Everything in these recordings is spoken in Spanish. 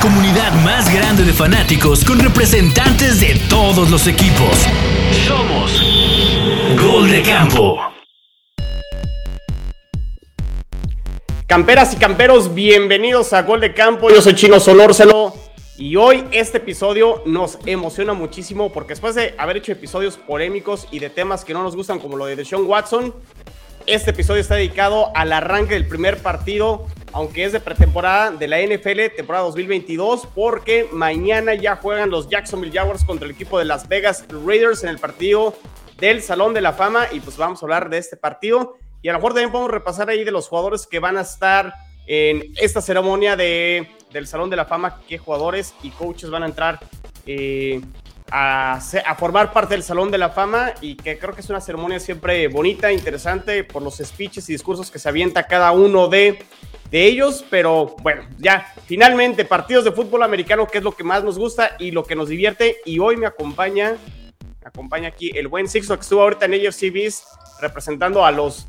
comunidad más grande de fanáticos con representantes de todos los equipos. Somos Gol de Campo. Camperas y camperos, bienvenidos a Gol de Campo. Yo soy Chino Solórzelo. Y hoy este episodio nos emociona muchísimo porque después de haber hecho episodios polémicos y de temas que no nos gustan como lo de Deshaun Watson, este episodio está dedicado al arranque del primer partido, aunque es de pretemporada de la NFL, temporada 2022, porque mañana ya juegan los Jacksonville Jaguars contra el equipo de Las Vegas Raiders en el partido del Salón de la Fama. Y pues vamos a hablar de este partido. Y a lo mejor también podemos repasar ahí de los jugadores que van a estar en esta ceremonia de, del Salón de la Fama, qué jugadores y coaches van a entrar eh, a, formar parte del Salón de la Fama y que creo que es una ceremonia siempre bonita, interesante por los speeches y discursos que se avienta cada uno de, de ellos, pero bueno, ya finalmente partidos de fútbol americano, que es lo que más nos gusta y lo que nos divierte y hoy me acompaña, me acompaña aquí el buen Sixto que estuvo ahorita en AFC representando a los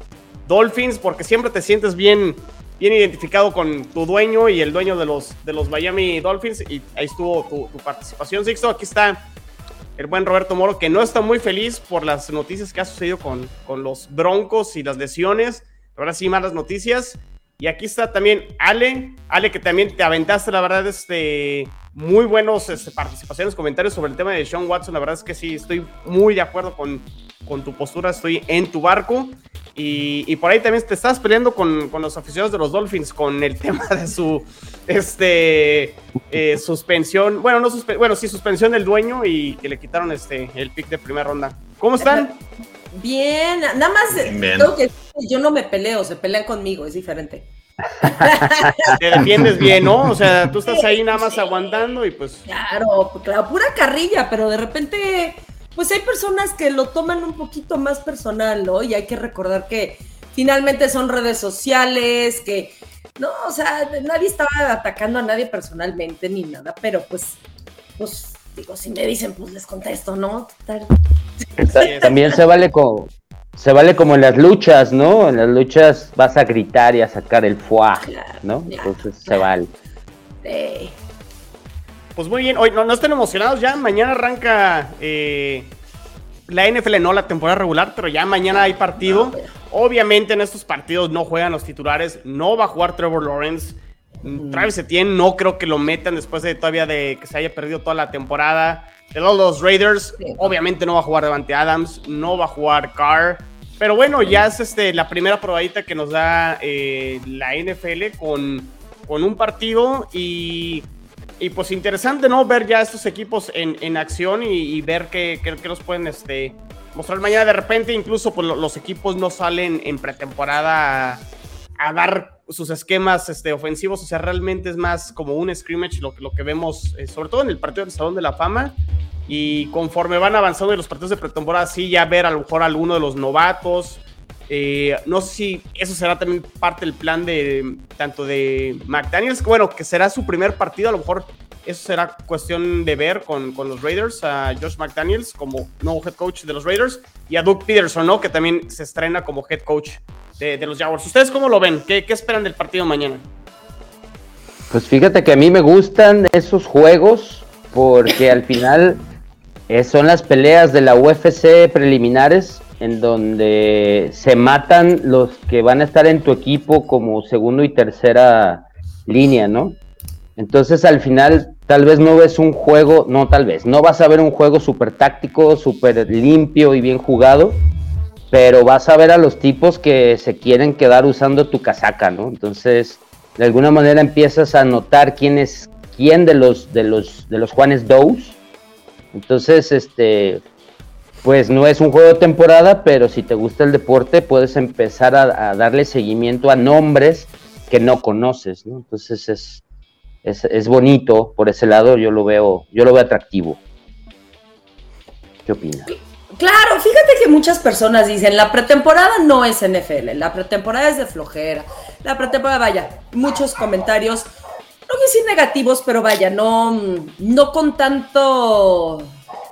Dolphins porque siempre te sientes bien bien identificado con tu dueño y el dueño de los, de los Miami Dolphins. Y ahí estuvo tu, tu, participación, Sixto. Aquí está el buen Roberto Moro, que no está muy feliz por las noticias que ha sucedido con, con los Broncos y las lesiones. Ahora sí, malas noticias. Y aquí está también Ale, Ale que también te aventaste, la verdad, este, muy buenos este, participaciones, comentarios sobre el tema de Sean Watson. La verdad es que sí, estoy muy de acuerdo con, con tu postura, estoy en tu barco. Y, por ahí también te estás peleando con, con, los aficionados de los Dolphins con el tema de su este, eh, suspensión. Bueno, no bueno, sí, suspensión del dueño y que le quitaron este, el pick de primera ronda. ¿Cómo están? Bien, nada más tengo que yo no me peleo, se pelean conmigo, es diferente. Te defiendes bien, ¿no? O sea, tú estás ahí nada más aguantando y pues. Claro, claro, pura carrilla, pero de repente pues hay personas que lo toman un poquito más personal, ¿no? Y hay que recordar que finalmente son redes sociales, que, no, o sea, nadie estaba atacando a nadie personalmente ni nada, pero pues, pues, digo, si me dicen, pues les contesto, ¿no? También se vale como, se vale como en las luchas, ¿no? En las luchas vas a gritar y a sacar el fuá, ¿no? Entonces se vale. Pues muy bien, hoy no, no estén emocionados ya, mañana arranca eh, la NFL, no la temporada regular, pero ya mañana hay partido. Obviamente en estos partidos no juegan los titulares, no va a jugar Trevor Lawrence. Travis Etienne no creo que lo metan después de todavía de que se haya perdido toda la temporada. De los Raiders, obviamente no va a jugar Devante Adams, no va a jugar Carr. Pero bueno, ya es este, la primera probadita que nos da eh, la NFL con, con un partido y y pues interesante, ¿no? Ver ya estos equipos en, en acción y, ver qué, qué, nos pueden este, mostrar mañana. De repente, incluso pues, los equipos no salen en pretemporada a, dar sus esquemas este, ofensivos. O sea, realmente es más como un scrimmage lo, lo que vemos, eh, sobre todo en el partido del Salón de la Fama. Y conforme van avanzando en los partidos de pretemporada, sí, ya ver a lo mejor alguno de los novatos. Eh, no sé si eso será también parte del plan de tanto de McDaniels, bueno, que será su primer partido, a lo mejor eso será cuestión de ver con, con los Raiders, a Josh McDaniels como nuevo head coach de los Raiders y a Doug Peterson, ¿no? Que también se estrena como head coach de, los Jaguars. ¿Ustedes cómo lo ven? ¿Qué, ¿Qué, esperan del partido mañana? Pues fíjate que a mí me gustan esos juegos porque al final eh, son las peleas de la UFC preliminares en donde se matan los que van a estar en tu equipo como segundo y tercera línea, ¿no? Entonces al final tal vez no ves un juego, no tal vez, no vas a ver un juego súper táctico, súper limpio y bien jugado, pero vas a ver a los tipos que se quieren quedar usando tu casaca, ¿no? Entonces, de alguna manera empiezas a notar quién es quién de los de los de los Juanes Dous. Entonces, este pues no es un juego de temporada, pero si te gusta el deporte, puedes empezar a, darle seguimiento a nombres que no conoces, ¿no? Entonces es, es, bonito por ese lado, yo lo veo, yo lo veo atractivo. ¿Qué opinas? Claro, fíjate que muchas personas dicen, la pretemporada no es NFL, la pretemporada es de flojera, la pretemporada, vaya, muchos comentarios, no quiero decir negativos, pero vaya, no, no con tanto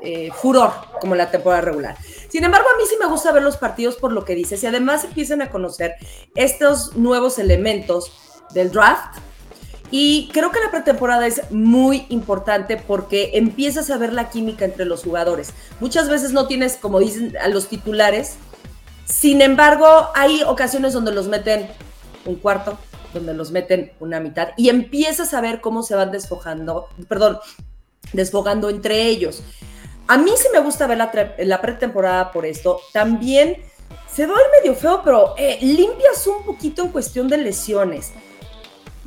eh, furor como la temporada regular. Sin embargo, a mí sí me gusta ver los partidos por lo que dices y además empiezan a conocer estos nuevos elementos del draft Y creo que la pretemporada es muy importante porque empiezas a ver la química entre los jugadores. Muchas veces no tienes, como dicen, a los titulares. Sin embargo, hay ocasiones donde los meten un cuarto, donde los meten una mitad y empiezas a ver cómo se van desfojando, perdón, desfogando entre ellos. A mí sí me gusta ver la, pretemporada por esto. También se va el medio feo, pero eh, limpias un poquito en cuestión de lesiones.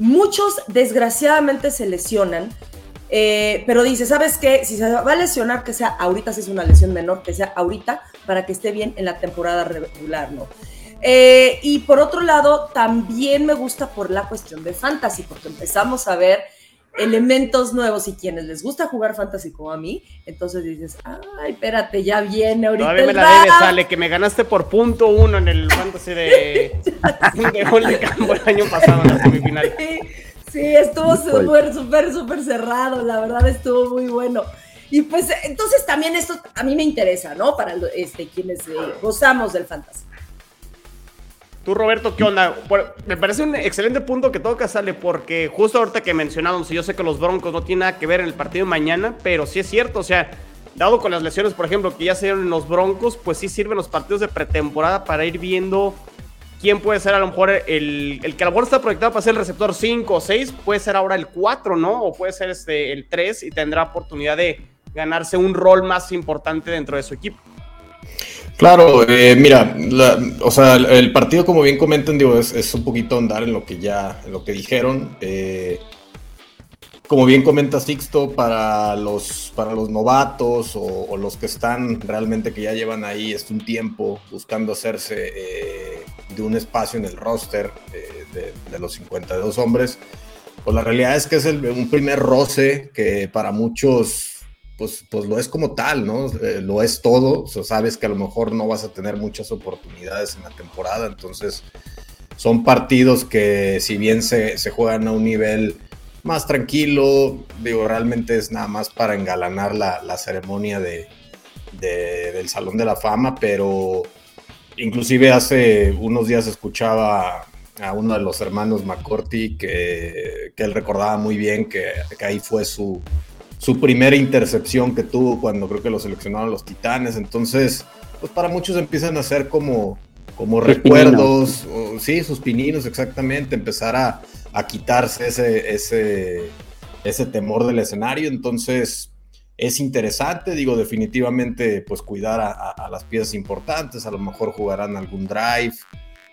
Muchos desgraciadamente se lesionan, eh, pero dice, ¿sabes qué? Si se va a lesionar, que sea ahorita, si es una lesión menor, que sea ahorita, para que esté bien en la temporada regular, ¿no? Eh, y por otro lado, también me gusta por la cuestión de fantasy, porque empezamos a ver elementos nuevos y quienes les gusta jugar fantasy como a mí, entonces dices, ay, espérate, ya viene ahorita. Todavía me la debes, sale que me ganaste por punto uno en el fantasy de, de de campo el año pasado en la semifinal. Sí, estuvo súper, súper, súper cerrado, la verdad estuvo muy bueno. Y pues entonces también esto a mí me interesa, ¿no? Para este, quienes eh, gozamos del fantasy. Tú, Roberto, ¿qué onda? me parece un excelente punto que toca, sale, porque justo ahorita que mencionábamos, y yo sé que los Broncos no tienen nada que ver en el partido de mañana, pero sí es cierto, o sea, dado con las lesiones, por ejemplo, que ya se dieron en los Broncos, pues sí sirven los partidos de pretemporada para ir viendo quién puede ser a lo mejor el, el que a lo mejor está proyectado para ser el receptor 5 o 6, puede ser ahora el 4, ¿no? O puede ser este, el 3 y tendrá oportunidad de ganarse un rol más importante dentro de su equipo. Claro, eh, mira, o sea, el, partido, como bien comentan, digo, es, un poquito andar en lo que ya, lo que dijeron. Eh, como bien comenta Sixto, para los, para los novatos o, los que están realmente que ya llevan ahí este, un tiempo buscando hacerse eh, de un espacio en el roster de, de, los 52 hombres, pues la realidad es que es un primer roce que para muchos pues, pues, lo es como tal, ¿no? Eh, lo es todo. Sabes que a lo mejor no vas a tener muchas oportunidades en la temporada. Entonces, son partidos que si bien se, juegan a un nivel más tranquilo, digo, realmente es nada más para engalanar la, ceremonia de, del Salón de la Fama, pero inclusive hace unos días escuchaba a uno de los hermanos McCorty que, que él recordaba muy bien que ahí fue su, su primera intercepción que tuvo cuando creo que lo seleccionaron los Titanes. Entonces, pues para muchos empiezan a ser como, como recuerdos, sí, sus pininos exactamente, empezar a, quitarse ese, ese, ese temor del escenario. Entonces, es interesante, digo, definitivamente, pues cuidar a, las piezas importantes, a lo mejor jugarán algún drive,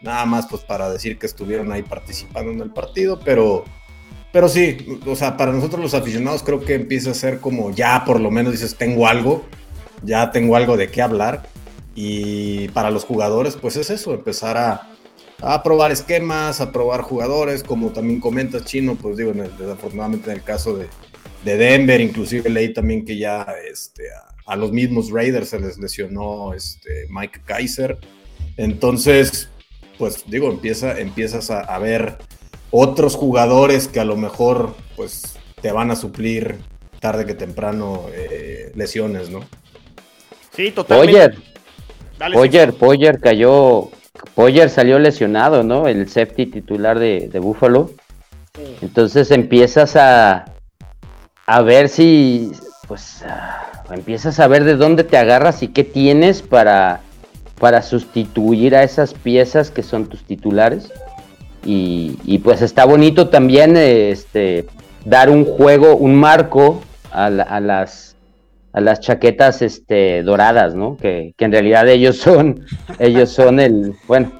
nada más pues para decir que estuvieron ahí participando en el partido, pero pero sí, o sea, para nosotros los aficionados creo que empieza a ser como ya por lo menos dices, tengo algo, ya tengo algo de qué hablar. Y para los jugadores, pues es eso, empezar a, a probar esquemas, a probar jugadores, como también comentas Chino, pues digo, desafortunadamente en el caso de, de, Denver, inclusive leí también que ya este, a, los mismos Raiders se les lesionó este, Mike Kaiser. Entonces, pues digo, empieza, empiezas a, a ver otros jugadores que a lo mejor pues te van a suplir tarde que temprano eh, lesiones, ¿no? Sí, totalmente. Poyer, Poyer, Poyer cayó, Poyer salió lesionado, ¿no? El safety titular de, de Buffalo. Entonces empiezas a, a ver si, pues, empiezas a ver de dónde te agarras y qué tienes para, para sustituir a esas piezas que son tus titulares. Y, pues está bonito también este, dar un juego, un marco a, las a las chaquetas este, doradas, ¿no? Que, en realidad ellos son, ellos son el, bueno,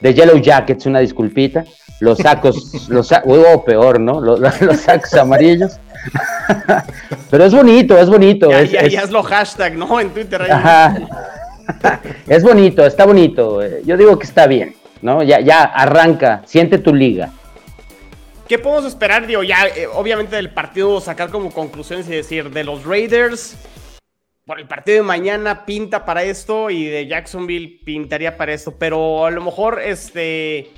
de Yellow Jackets, una disculpita, los sacos, los o peor, ¿no? Los, sacos amarillos. Pero es bonito, es bonito. Ya, es, ya, lo hashtag, ¿no? En Twitter. es bonito, está bonito. Yo digo que está bien. ¿No? Ya, ya arranca, siente tu liga. ¿Qué podemos esperar, digo, ya eh, obviamente del partido sacar como conclusiones y decir, de los Raiders, por el partido de mañana pinta para esto y de Jacksonville pintaría para esto, pero a lo mejor, este,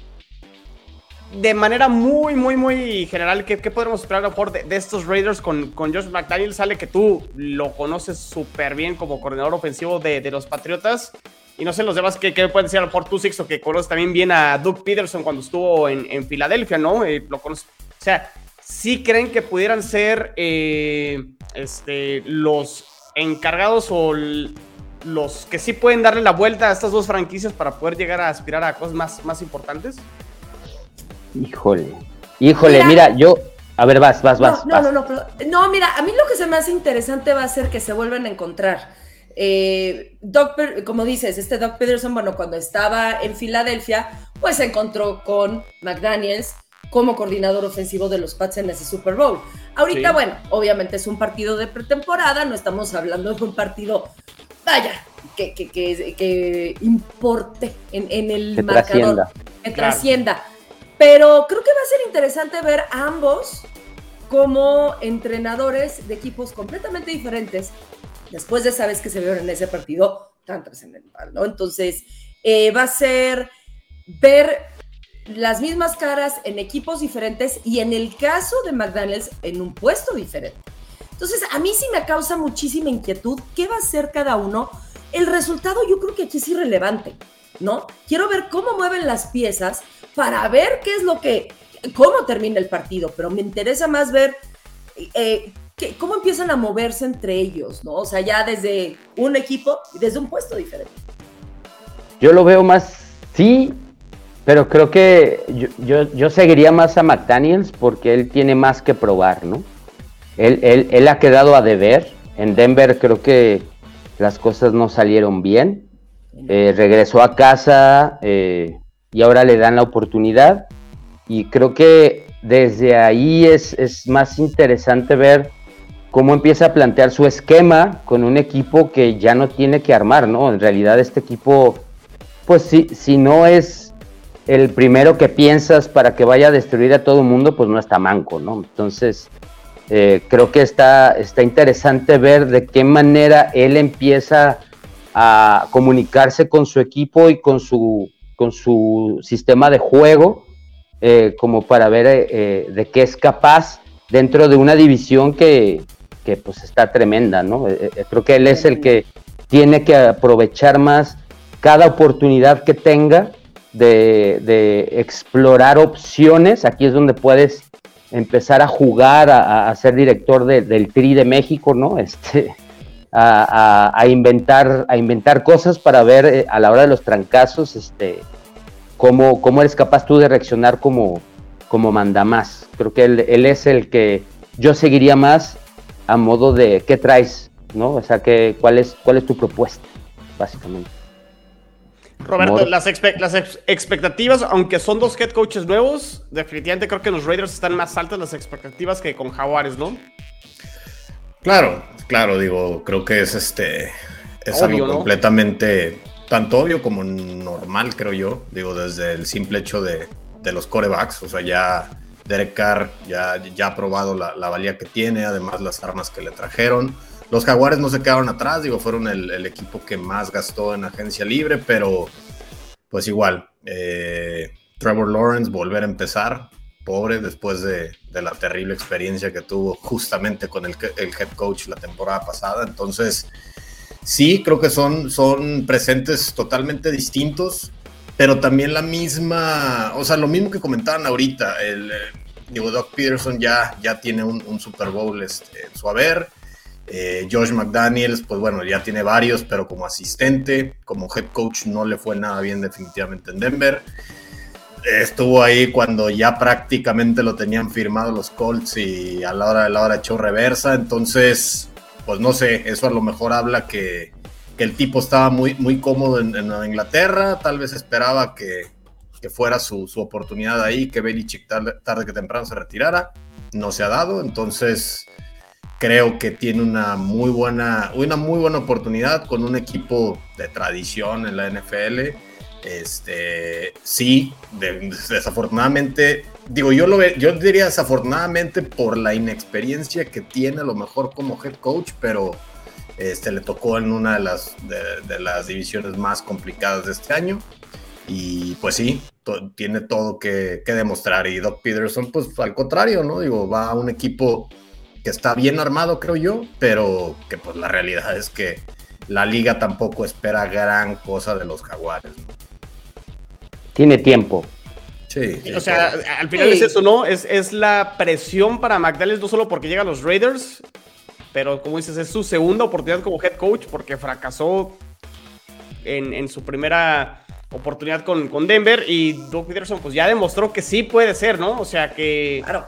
de manera muy, muy, muy general, ¿qué, qué podemos esperar a de, estos Raiders con, con, Josh McDaniel? Sale que tú lo conoces súper bien como coordinador ofensivo de, de los Patriotas. Y no sé los demás que, que pueden decir a lo mejor tú, Sixto, que conoces también bien a Doug Peterson cuando estuvo en, Filadelfia, ¿no? Eh, lo conoces. O sea, ¿sí creen que pudieran ser eh, este, los encargados o los que sí pueden darle la vuelta a estas dos franquicias para poder llegar a aspirar a cosas más, más importantes? Híjole, híjole, mira, yo, a ver, vas, vas, vas. No, no, no, no, mira, a mí lo que se me hace interesante va a ser que se vuelvan a encontrar. Eh, Doc, como dices, este Doc Peterson, bueno, cuando estaba en Filadelfia, pues se encontró con McDaniels como coordinador ofensivo de los Pats en ese Super Bowl. Ahorita, bueno, obviamente es un partido de pretemporada, no estamos hablando de un partido, vaya, que, que, que, importe en, el marcador, que trascienda. Pero creo que va a ser interesante ver a ambos como entrenadores de equipos completamente diferentes después de esa que se vieron en ese partido tan trascendental, ¿no? Entonces, eh, va a ser ver las mismas caras en equipos diferentes y en el caso de McDaniels en un puesto diferente. Entonces, a mí sí me causa muchísima inquietud qué va a hacer cada uno. El resultado yo creo que aquí es irrelevante, ¿no? Quiero ver cómo mueven las piezas para ver qué es lo que, cómo termina el partido, pero me interesa más ver eh, cómo empiezan a moverse entre ellos, ¿no? O sea, ya desde un equipo y desde un puesto diferente. Yo lo veo más, sí, pero creo que yo, yo, seguiría más a McDaniels porque él tiene más que probar, ¿no? Él, él, él ha quedado a deber. En Denver creo que las cosas no salieron bien. Eh, regresó a casa, eh, y ahora le dan la oportunidad. Y creo que desde ahí es, más interesante ver cómo empieza a plantear su esquema con un equipo que ya no tiene que armar, ¿no? En realidad este equipo, pues si, si no es el primero que piensas para que vaya a destruir a todo el mundo, pues no está manco, ¿no? Entonces, eh, creo que está, está interesante ver de qué manera él empieza a comunicarse con su equipo y con su, con su sistema de juego, eh, como para ver eh, de qué es capaz dentro de una división que, que pues está tremenda, ¿no? creo que él es el que tiene que aprovechar más cada oportunidad que tenga de, de explorar opciones. Aquí es donde puedes empezar a jugar, a, a ser director del TRI de México, ¿no? Este, a, inventar, a inventar cosas para ver eh, a la hora de los trancazos este, cómo, cómo eres capaz tú de reaccionar como, como manda más. Creo que él, es el que yo seguiría más a modo de qué traes, ¿no? O sea, que, cuál, es, cuál es tu propuesta, básicamente. Roberto, las, las, expectativas, aunque son dos head coaches nuevos, definitivamente creo que los Raiders están más altas las expectativas que con Jaguares, ¿no? Claro, claro, digo, creo que es este. Es algo completamente tanto obvio como normal, creo yo. Digo, desde el simple hecho de, los corebacks. O sea, ya Derek Carr ya, ya ha probado la, valía que tiene, además las armas que le trajeron. Los Jaguares no se quedaron atrás, digo, fueron el, equipo que más gastó en agencia libre, pero pues igual, eh, Trevor Lawrence volver a empezar, pobre después de, la terrible experiencia que tuvo justamente con el, head coach la temporada pasada. Entonces, sí, creo que son, son presentes totalmente distintos, pero también la misma, o sea, lo mismo que comentaban ahorita, el, eh, digo, Doc Peterson ya, ya tiene un, Super Bowl este, en su haber. Eh, Josh McDaniels, pues bueno, ya tiene varios, pero como asistente, como head coach no le fue nada bien definitivamente en Denver estuvo ahí cuando ya prácticamente lo tenían firmado los Colts y a la hora de la hora echó reversa. Entonces, pues no sé, eso a lo mejor habla que, el tipo estaba muy, muy cómodo en, Inglaterra, tal vez esperaba que, fuera su, oportunidad ahí, que Belichick tarde, tarde que temprano se retirara. No se ha dado, entonces creo que tiene una muy buena, una muy buena oportunidad con un equipo de tradición en la NFL este, sí, desafortunadamente, digo, yo lo yo diría desafortunadamente por la inexperiencia que tiene a lo mejor como head coach, pero este, le tocó en una de las, de, las divisiones más complicadas de este año. Y pues sí, tiene todo que, que, demostrar. Y Doc Peterson, pues al contrario, ¿no? Digo, va a un equipo que está bien armado, creo yo, pero que pues la realidad es que la liga tampoco espera gran cosa de los jaguares. ¿no? tiene tiempo. Sí. O sea, al final Sí. es eso, ¿no? Es, es la presión para McDaniels, no solo porque llegan los Raiders, pero como dices, es su segunda oportunidad como head coach porque fracasó en, en su primera oportunidad con, con Denver y Doug Peterson pues ya demostró que sí puede ser, ¿no? O sea que Claro.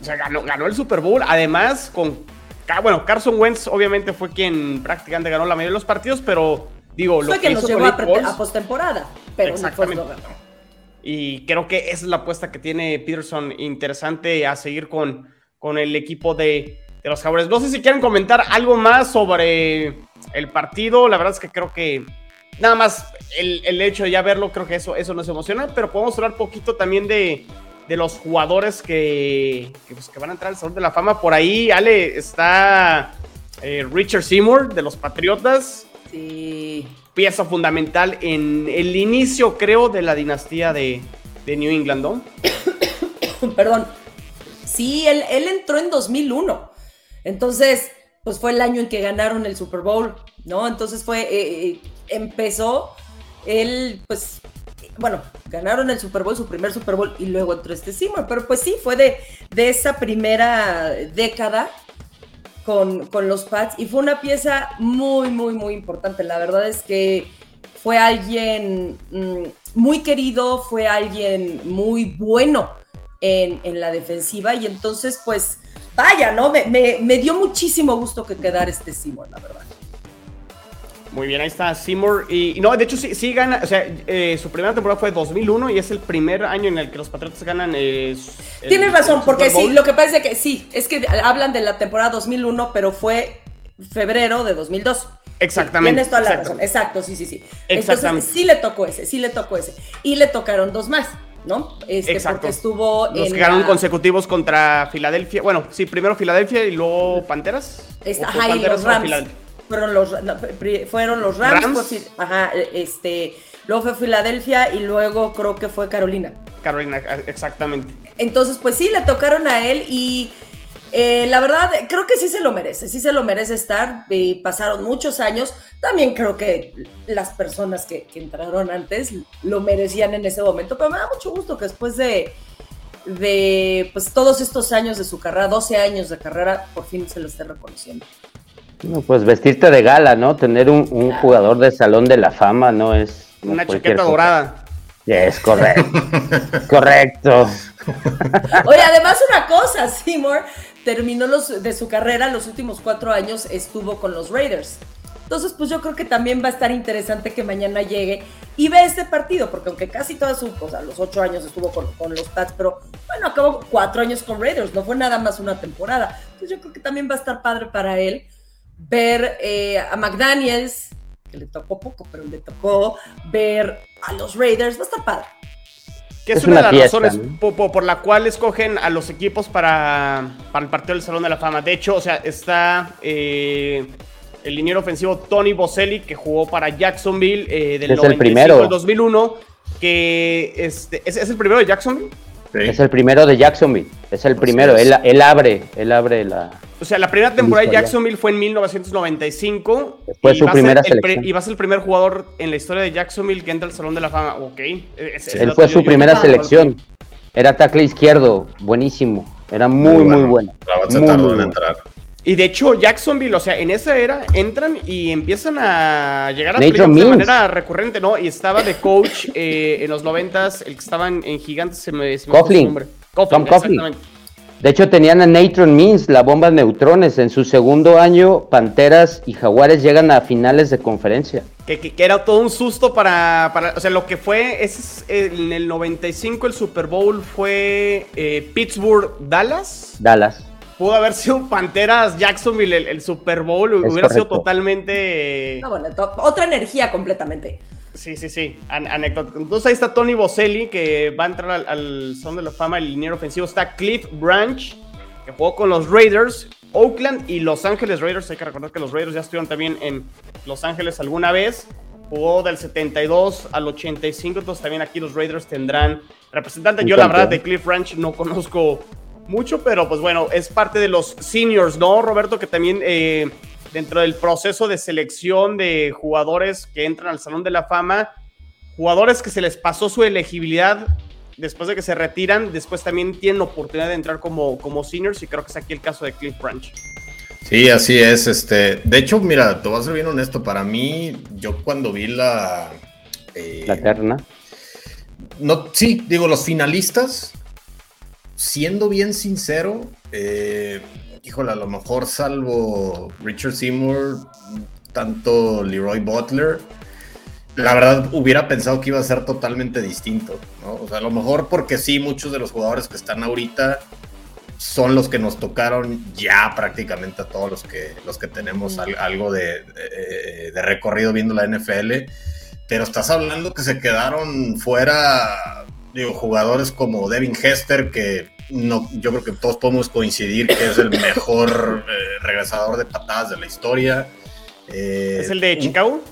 o sea, ganó, ganó el Super Bowl, además con... Bueno, Carson Wentz obviamente fue quien prácticamente ganó la mayoría de los partidos, pero digo, lo Fue que que nos llevó a, postemporada. Pero Exactamente. ganó. y creo que esa es la apuesta que tiene Peterson interesante a seguir con, con el equipo de, de los Jaguares. No sé si quieren comentar algo más sobre el partido. La verdad es que creo que nada más el, el hecho de ya verlo, creo que eso, eso nos emociona. Pero podemos hablar poquito también de, de los jugadores que, que, pues, que van a entrar al Salón de la Fama. Por ahí, Ale, está eh, Richard Seymour de los Patriotas Sí. pieza fundamental en el inicio, creo, de la dinastía de, de New England, ¿no? Perdón. Sí, él, él entró en 2001. Entonces, pues fue el año en que ganaron el Super Bowl, ¿no? Entonces fue, eh, eh, empezó, él, pues, bueno, ganaron el Super Bowl, su primer Super Bowl, y luego entró este Seymour. Pero pues sí, fue de, de esa primera década con, con los Pats y fue una pieza muy, muy, muy importante. La verdad es que fue alguien mm, muy querido, fue alguien muy bueno en, en la defensiva y entonces pues vaya, ¿no? Me, me- me dio muchísimo gusto que quedara este Seymour, la verdad. Muy bien, ahí está Seymour. Y, y no, de hecho, sí, sí gana. O sea, eh, su primera temporada fue 2001 y es el primer año en el que los Patriotas ganan. eh, Tienes razón, porque sí, lo que pasa es que sí, es que hablan de la temporada 2001, pero fue febrero de 2002. Exactamente, Tienes toda la exacto. razón, exacto, sí, sí, sí. Exactamente. Entonces, sí le tocó ese, sí le tocó ese. Y le tocaron dos más, ¿no? Este, Exacto. Porque estuvo Los en que ganaron la- consecutivos contra Filadelfia. Bueno, sí, primero Filadelfia y luego Panteras. Esta- ¿O fue ajá, y Panteras los Rams. Fueron los, no, fueron los Rams, ¿Rams? pues, sí, ajá, este, luego fue Filadelfia y luego creo que fue Carolina. Carolina, exactamente. Entonces, pues sí, le tocaron a él y eh, la verdad, creo que sí se lo merece, sí se lo merece estar. eh, pasaron muchos años, también creo que las personas que, que entraron antes lo merecían en ese momento, pero me da mucho gusto que después de, de pues, todos estos años de su carrera, 12 años de carrera, por fin se lo esté reconociendo. No, pues vestirte de gala, ¿no? Tener un, un jugador de salón de la fama no es. no Una chaqueta dorada. Es correcto. correcto. Oye, además una cosa, Seymour terminó los, de su carrera, los últimos cuatro años estuvo con los Raiders. Entonces, pues yo creo que también va a estar interesante que mañana llegue y vea este partido, porque aunque casi toda su, o los ocho años estuvo con, con los Pats, pero bueno, acabó cuatro años con Raiders, no fue nada más una temporada. Entonces yo creo que también va a estar padre para él ver eh, a McDaniels, que le tocó poco, pero le tocó ver a los Raiders, va a estar padre. Que es, Es una, una de las fiesta, razones ¿no? po- po- por, la cual escogen a los equipos para, para el partido del Salón de la Fama. De hecho, o sea, está eh, el liniero ofensivo Tony Boselli, que jugó para Jacksonville eh, del Es el 95 primero. al 2001. Que este, ¿es, es el primero de Jacksonville. Sí. Es el primero de Jacksonville. Es el primero. es. Él, él abre, él abre la. O sea, la primera temporada de. Jacksonville fue en 1995. Fue y su primera el pri- selección. y va a ser el primer jugador en la historia de Jacksonville que entra al Salón de la Fama. Ok. Ese Él fue su yo- primera yo- selección. Era tackle izquierdo. Buenísimo. Era muy, muy bueno. La base Muy, tardó muy en bueno. entrar. Y de hecho, Jacksonville, o sea, en esa era entran y empiezan a llegar a playoffs de manera recurrente, ¿no? Y estaba de coach eh, en los noventas, el que estaba en, en Gigantes, se me, se me Coughlin. nombre. Tom Coughlin, Coughlin. exactamente. De hecho, tenían a Natron Means, la bomba de neutrones. En su segundo año, Panteras y Jaguares llegan a finales de conferencia. Que, que- que era todo un susto para, para- o sea, lo que fue, es, en el 95 el Super Bowl fue eh, Pittsburgh-Dallas. Dallas. Pudo haber sido Panteras Jacksonville el, el Super Bowl, Es hubiera sido totalmente... No, bueno, to- otra energía completamente. Sí, sí, sí. An- anécdota. Entonces ahí está Tony Boselli, que va a entrar al, al Salón de la Fama, el liniero ofensivo. Está Cliff Branch, que jugó con los Raiders, Oakland y Los Ángeles Raiders. Hay que recordar que los Raiders ya estuvieron también en Los Ángeles alguna vez. Jugó del 72 al 85, entonces también aquí los Raiders tendrán representante. Yo la verdad de Cliff Branch no conozco mucho, pero pues bueno, es parte de los seniors, ¿no, Roberto? Que también eh, dentro del proceso de selección de jugadores que entran al Salón de la Fama, jugadores que se les pasó su elegibilidad después de que se retiran, después también tienen oportunidad de entrar como, como seniors y creo que es aquí el caso de Cliff Branch. Sí, así es. Este, de hecho, mira, te voy a ser bien honesto. Para mí, yo cuando vi la. Eh, la terna. No, sí, digo, los finalistas, siendo bien sincero, eh, híjole, a lo mejor salvo Richard Seymour, tanto Leroy Butler, la verdad hubiera pensado que iba a ser totalmente distinto, ¿no? O sea, a lo mejor porque sí, muchos de los jugadores que están ahorita son los que nos tocaron ya prácticamente a todos los que, los que tenemos algo de, de, recorrido viendo la NFL, pero estás hablando que se quedaron fuera, digo, jugadores como Devin Hester, que no, yo creo que todos podemos coincidir que es el mejor eh, regresador de patadas de la historia. Eh, ¿Es el de Chicago?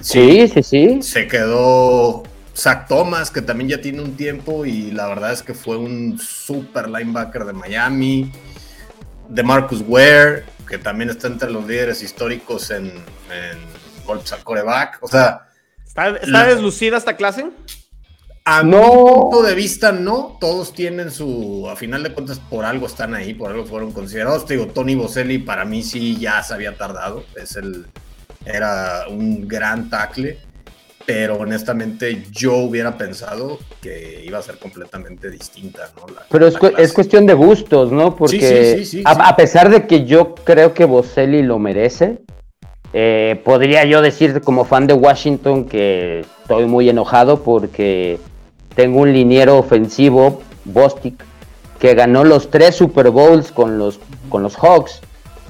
Sí, sí, sí. Se quedó Zach Thomas, que también ya tiene un tiempo y la verdad es que fue un super linebacker de Miami. De Marcus Ware, que también está entre los líderes históricos en, en golpes al coreback. O sea. ¿Está, deslucida esta clase? A no. mi punto de vista, no. Todos tienen su. A final de cuentas, por algo están ahí, por algo fueron considerados. Te digo, Tony Boselli para mí sí ya se había tardado. Es el. Era un gran tackle. Pero honestamente, yo hubiera pensado que iba a ser completamente distinta, ¿no? pero es, cuestión de gustos, ¿no? Porque a, pesar de que yo creo que Boselli lo merece, eh, podría yo decir como fan de Washington que estoy muy enojado porque tengo un liniero ofensivo, Bostic, que ganó los tres Super Bowls con los, con los Hawks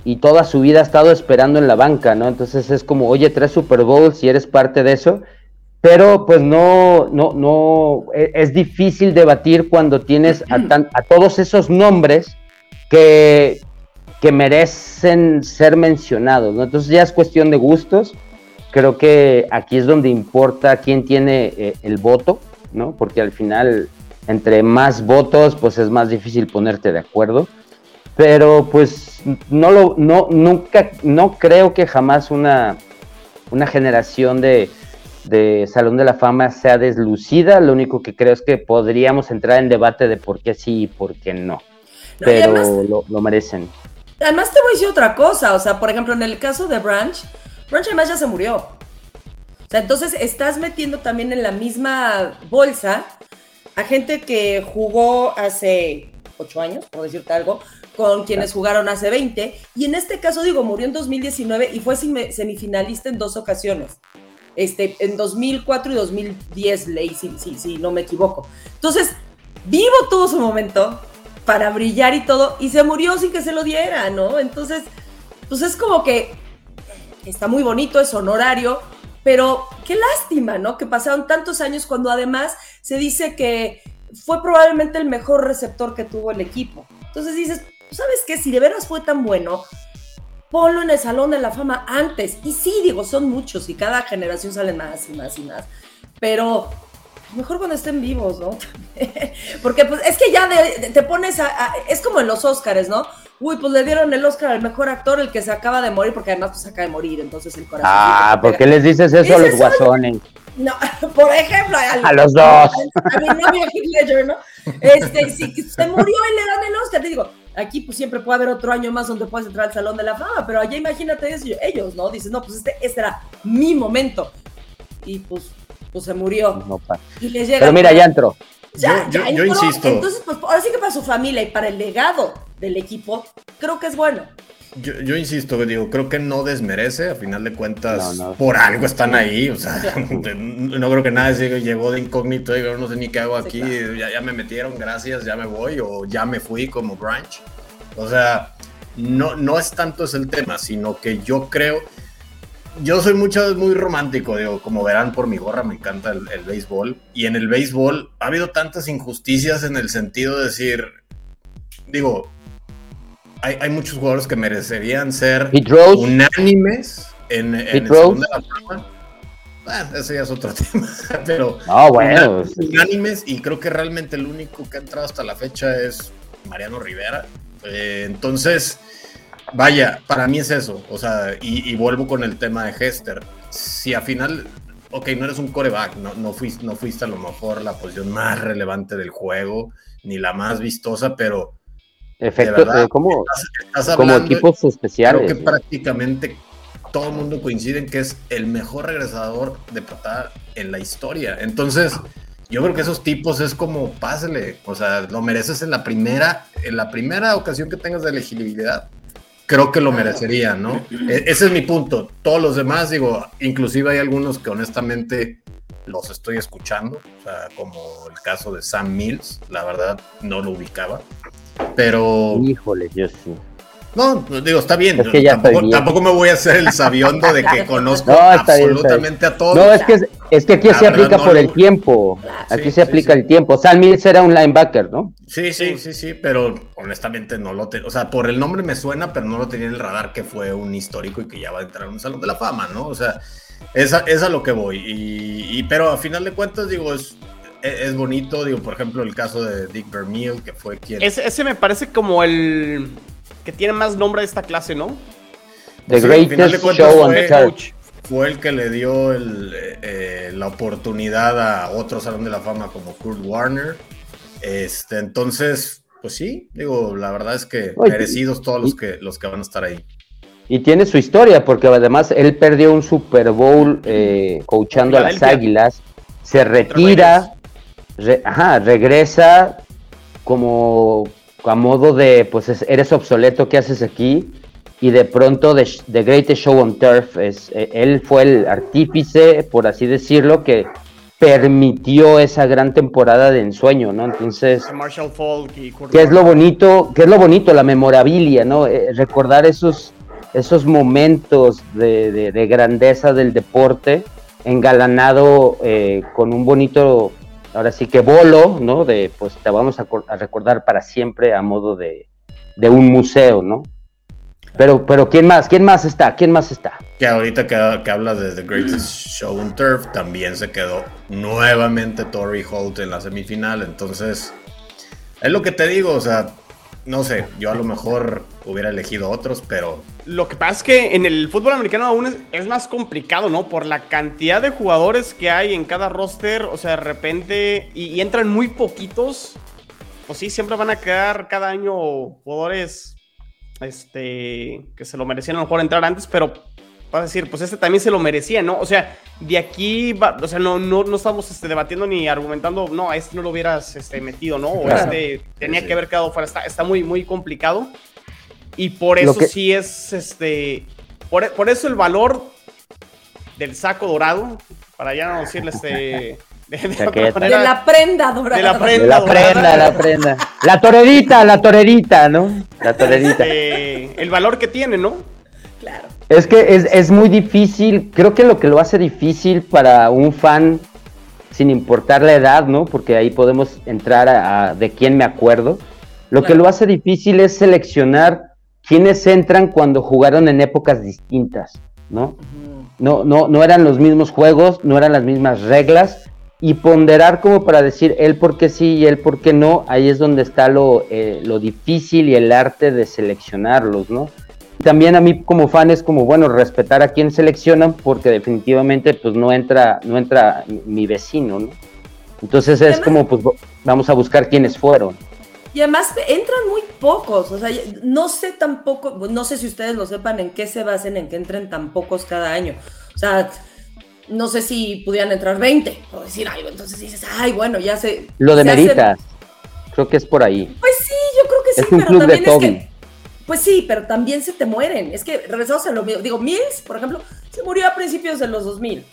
y toda su vida ha estado esperando en la banca, ¿no? Entonces es como, oye, tres Super Bowls y eres parte de eso. Pero pues no, no, no, e, es, difícil debatir cuando tienes a, todos esos nombres que, que merecen ser mencionados, ¿no? Entonces ya es cuestión de gustos. Creo que aquí es donde importa quién tiene eh, el voto ¿no? Porque al final, entre más votos, pues es más difícil ponerte de acuerdo. Pero pues no lo, no, nunca, no creo que jamás una, una generación de, de Salón de la Fama sea deslucida. Lo único que creo es que podríamos entrar en debate de por qué sí y por qué no. Pero lo, lo, merecen. Además te voy a decir otra cosa. O sea, por ejemplo, en el caso de Branch, Branch además ya se murió entonces estás metiendo también en la misma bolsa a gente que jugó hace ocho años, por decirte algo, con quienes jugaron hace 20. Y en este caso, digo, murió en 2019 y fue semifinalista en dos ocasiones. Este, en 2004 y 2010, ley, si, si, si no me equivoco. Entonces, vivo todo su momento para brillar y todo, y se murió sin que se lo diera, ¿no? Entonces, pues es como que está muy bonito, es honorario, pero qué lástima, ¿no? Que pasaron tantos años cuando además se dice que fue probablemente el mejor receptor que tuvo el equipo. Entonces dices, ¿sabes qué? Si de veras fue tan bueno, ponlo en el Salón de la Fama antes. Y sí, digo, son muchos y cada generación salen más y más y más. Pero mejor cuando estén vivos, ¿no? Porque pues es que ya te pones a, Es como en los Óscares, ¿no? Uy, pues le dieron el Oscar al mejor actor, el que se acaba de morir, porque además pues acaba de morir, entonces el corazón. Ah, ¿por qué les dices eso a los guasones? No, por ejemplo, a los dos. A, mi novio Ledger, ¿no? Este, si se murió y le dan el Oscar, te digo, aquí pues siempre puede haber otro año más donde puedes entrar al Salón de la Fama, pero allá imagínate eso, ellos, ¿no? Dicen, no, pues este, este era mi momento. Y pues, pues se murió. No, y les llega pero mira, ya entró. Ya, yo, yo, insisto. Entonces, pues ahora sí que para su familia y para el legado del equipo, creo que es bueno. Yo, yo, insisto, digo, creo que no desmerece, a final de cuentas, por algo están ahí, o sea, no creo que nadie llegó de incógnito y no sé ni qué hago aquí, ya, ya, me metieron, gracias, ya me voy, o ya me fui como branch. O sea, no, no es tanto es el tema, sino que yo creo, yo soy mucho, muy romántico, digo, como verán por mi gorra, me encanta el, el béisbol, y en el béisbol ha habido tantas injusticias en el sentido de decir, digo, hay, muchos jugadores que merecerían ser unánimes en, en el segundo de la. Ah, ese ya es otro tema, pero bueno. unánimes y creo que realmente el único que ha entrado hasta la fecha es Mariano Rivera. Eh, entonces, vaya, para mí es eso, o sea, y, vuelvo con el tema de Hester. Si a final, ok, no eres un coreback, no, no, fuiste, no fuiste a lo mejor la posición más relevante del juego, ni la más vistosa, pero... Efecto, verdad, eh, como, estás como equipos especiales. Creo que prácticamente todo el mundo coincide en que es el mejor regresador de patada en la historia. Entonces, yo creo que esos tipos es como, pásale, o sea, lo mereces en la primera, en la primera ocasión que tengas de elegibilidad. Creo que lo merecería, ¿no? E- ese es mi punto. Todos los demás, digo, inclusive hay algunos que honestamente los estoy escuchando, o sea, como el caso de Sam Mills, la verdad no lo ubicaba. Pero Híjole, yo sí. no, pues, digo, está bien. Es que ya tampoco, estoy bien. tampoco me voy a hacer el sabiondo de que conozco No, está bien, absolutamente a todos. No, es que, es que aquí La se verdad, aplica no por lo- el tiempo. Aquí Sí, se sí, aplica sí. el tiempo. Sam Mills era un linebacker, ¿no? Sí, sí, sí, sí, pero honestamente no lo tengo. O sea, por el nombre me suena, pero no lo tenía en el radar que fue un histórico y que ya va a entrar en un salón de la fama, ¿no? O sea, es a, es a lo que voy. Y, y- pero a final de cuentas, digo, es, es, es bonito. Digo, por ejemplo, el caso de Dick Vermeil, que fue quien. Ese, ese me parece como el que tiene más nombre de esta clase, ¿no? The Sí, greatest cuentas show on fue- turf. fue el que le dio el, eh, la oportunidad a otro Salón de la Fama como Kurt Warner. Este, entonces, pues sí, digo, la verdad es que Oye, merecidos todos los y- que, los que van a estar ahí. Y tiene su historia, porque además él perdió un Super Bowl eh, coachando a las. Águilas, se retira, re- ajá, regresa como a modo de, pues es- eres obsoleto, ¿qué haces aquí? Y de pronto The, The Greatest Show on Turf, es, eh, él fue el artífice, por así decirlo, que permitió esa gran temporada de ensueño, ¿no? Entonces... Marshall Falk y Kurt ¿Qué es lo bonito? ¿Qué es lo bonito? La memorabilia, ¿no? Eh, recordar esos, esos momentos de, de- de grandeza del deporte, engalanado eh, con un bonito, ahora sí que bolo, ¿no? De, pues te vamos a, cor- a recordar para siempre a modo de, de un museo, ¿no? Pero, pero ¿quién más? ¿Quién más está? ¿Quién más está? Que ahorita que, que hablas de The Greatest Show on Turf, también se quedó nuevamente Torrey Holt en la semifinal. Entonces, es lo que te digo, o sea, no sé, yo a lo mejor hubiera elegido otros, pero Lo que pasa es que en el fútbol americano aún es, más complicado, ¿no? Por la cantidad de jugadores que hay en cada roster, o sea, de repente, y, y entran muy poquitos, pues sí, siempre van a quedar cada año jugadores este, que se lo merecían a lo mejor entrar antes, pero vas a decir, pues este también se lo merecía, ¿no? O sea, de aquí, va- o sea, no, no, no estamos este, debatiendo ni argumentando, no, a este no lo hubieras este, metido, ¿no? O Claro. este tenía Sí, que haber quedado fuera, está, está muy, muy complicado. Y por eso que- sí es, este, por, por eso el valor del saco dorado, para ya no decirle este, de, de manera, De la prenda dorada. De la De prenda. la prenda, la prenda. La torerita, la torerita, ¿no? La torerita. este, el valor que tiene, ¿no? Claro. Es que es, es muy difícil, creo que lo que lo hace difícil para un fan, sin importar la edad, ¿no? Porque ahí podemos entrar a, a de quién me acuerdo. Lo que lo hace difícil es seleccionar quiénes entran cuando jugaron en épocas distintas, ¿no? No, no, no eran los mismos juegos, no eran las mismas reglas. Y ponderar como para decir él por qué sí y él por qué no, ahí es donde está lo, eh, lo difícil y el arte de seleccionarlos, ¿no? También a mí como fan es como, bueno, respetar a quién seleccionan porque definitivamente pues no entra, no entra mi vecino, ¿no? Entonces es Además- como, pues vamos a buscar quiénes fueron. Y además entran muy pocos, o sea, no sé tampoco, no sé si ustedes lo sepan en qué se basen en que entren tan pocos cada año. O sea, no sé si pudieran entrar 20 o decir algo, entonces dices, ay, bueno, ya se... Lo se demeritas. Creo que es por ahí. Pues sí, yo creo que sí, Es un pero club de también es Toby. que. Pues sí, pero también se te mueren. Es que regresamos a lo mismo. Digo, Mills, por ejemplo, se murió a principios de los 2000.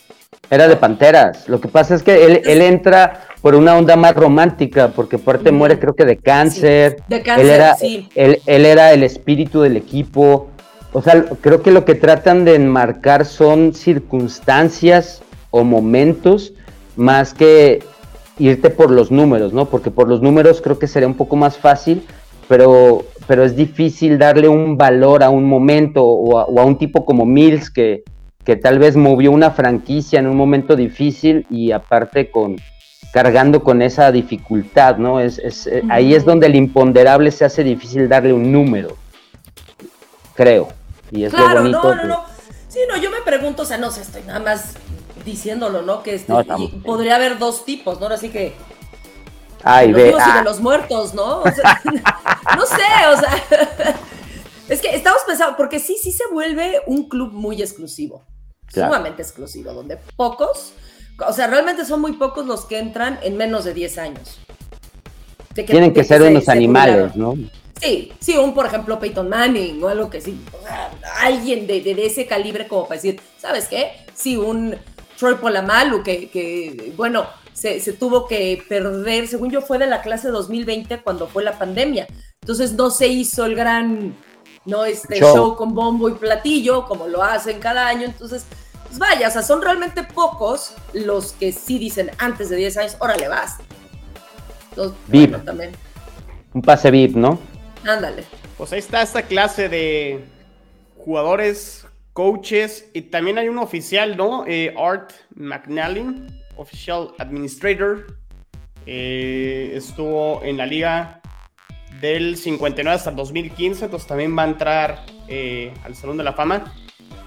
Era de Panteras. Lo que pasa es que él, él entra por una onda más romántica, porque aparte muere creo que de cáncer. Sí, de cáncer, él era, sí. él, él era el espíritu del equipo. O sea, creo que lo que tratan de enmarcar son circunstancias o momentos más que irte por los números, ¿no? Porque por los números creo que sería un poco más fácil, pero, pero es difícil darle un valor a un momento o a, o a un tipo como Mills que, que tal vez movió una franquicia en un momento difícil y aparte con cargando con esa dificultad, ¿no? Es, es, eh, Ahí es donde el imponderable se hace difícil darle un número, creo. Y es lo Claro, bonito. no, no, que- no. Sí, no, yo me pregunto, o sea, no sé, estoy nada más diciéndolo, ¿no? Que este, No, podría haber dos tipos, ¿no? Así que Ay, los vivos y ah, de los muertos, ¿no? O sea, no sé, o sea, es que estamos pensando, porque sí, sí se vuelve un club muy exclusivo, Claro. sumamente exclusivo, donde pocos, o sea, realmente son muy pocos los que entran en menos de 10 años. De tienen de que ser se- unos animales. ¿no? Sí, sí, un por ejemplo Peyton Manning o algo que sí, o sea, alguien de, de- de ese calibre como para decir, ¿sabes qué? Sí, un Troy Polamalu que, que bueno, se, se tuvo que perder, según yo fue de la clase 2020 cuando fue la pandemia, entonces no se hizo el gran, no, este Show. show, con bombo y platillo como lo hacen cada año, entonces, pues vaya, o sea, son realmente pocos los que sí dicen antes de 10 años, órale, vas. Entonces, VIP. bueno, también, Un pase VIP, ¿no? ándale. Pues ahí está esta clase de jugadores, coaches y también hay un oficial, ¿no? Eh, Art McNally, Official Administrator. Eh, estuvo en la liga del 59 hasta el 2015, entonces también va a entrar eh, al Salón de la Fama.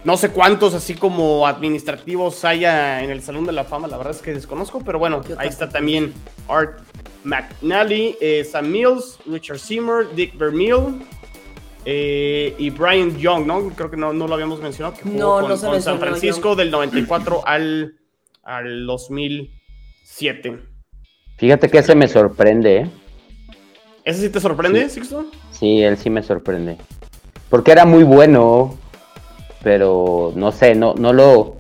No sé cuántos así como administrativos haya en el Salón de la Fama, la verdad es que desconozco, pero bueno, ahí está también Art McNally, eh, Sam Mills, Richard Seymour, Dick Vermeil eh, y Brian Young, ¿no? Creo que no, no lo habíamos mencionado, que jugó No, con, no con San Francisco del 94 al, al 2007. Fíjate que ese me sorprende, ¿eh? ¿Ese sí te sorprende, Sixto? Sí, él sí me sorprende. Porque era muy bueno, pero no sé, no, no lo.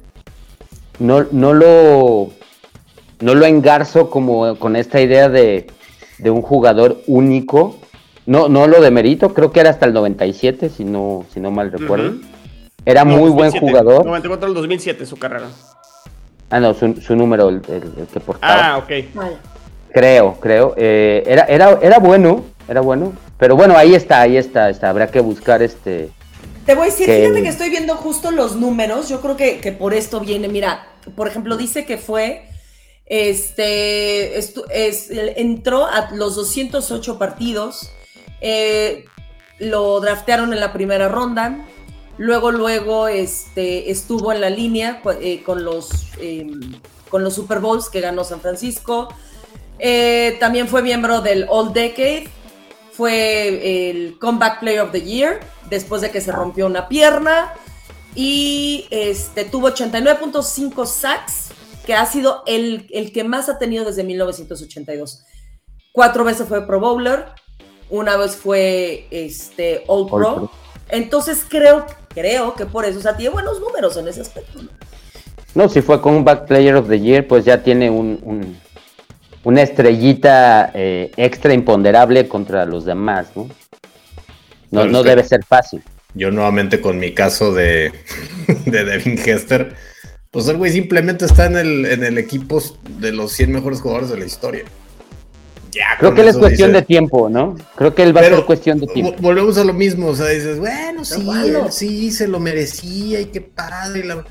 No, no lo. No lo engarzo como con esta idea de, de un jugador único. No, no lo demerito, creo que era hasta el 97, si no, si no mal recuerdo. Ujú. Era No, muy buen 2007, jugador. 94 al 2007 su carrera. Ah, no, su, su número, el, el- el que portaba. Ah, ok. Creo, creo. Eh, era, era, era bueno, era bueno. Pero bueno, ahí está, ahí está, está. Habrá que buscar este. Te voy a decir, que- fíjate que estoy viendo justo los números. Yo creo que, que por esto viene. Mira, por ejemplo, dice que fue. Este. estu- es, entró a los 208 partidos. eh, lo draftearon en la primera ronda. Luego, luego, este, estuvo en la línea eh, con los. eh, con los Super Bowls que ganó San Francisco. Eh, también fue miembro del All Decade. Fue el Comeback Player of the Year después de que se rompió una pierna. Y este, tuvo 89.5 sacks, que ha sido el, el que más ha tenido desde 1982. Cuatro veces fue Pro Bowler, una vez fue este, All Pro. All Pro. Entonces creo, creo que por eso, o sea, tiene buenos números en ese aspecto. ¿no? No, si fue Comeback Player of the Year, pues ya tiene un, un- una estrellita eh, extra imponderable contra los demás, ¿no? No, no debe ser fácil. Yo nuevamente con mi caso de, de Devin Hester, pues el güey simplemente está en el, en el equipo de los 100 mejores jugadores de la historia. Ya, Creo que él es cuestión dice- de tiempo, ¿no? Creo que él va a ser cuestión de tiempo. vo- Volvemos a lo mismo, o sea, dices, bueno, sí, bueno. él sí, se lo merecía y qué padre. la-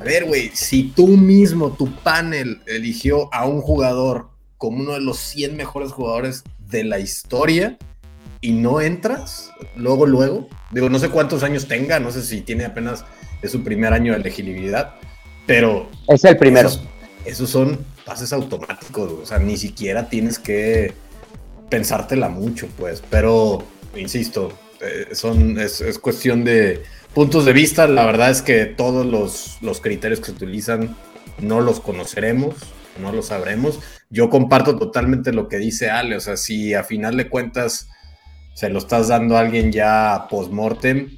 A ver, güey, si tú mismo, tu panel, eligió a un jugador como uno de los 100 mejores jugadores de la historia y no entras, luego, luego, digo, no sé cuántos años tenga, no sé si tiene apenas, es su primer año de elegibilidad, pero Es el primero. esos, esos son pases automáticos, o sea, ni siquiera tienes que pensártela mucho, pues. Pero, insisto, eh, son, es, es cuestión de puntos de vista. La verdad es que todos los, los criterios que se utilizan no los conoceremos, no los sabremos. Yo comparto totalmente lo que dice Ale, o sea, si a final de cuentas se lo estás dando a alguien ya post-mortem,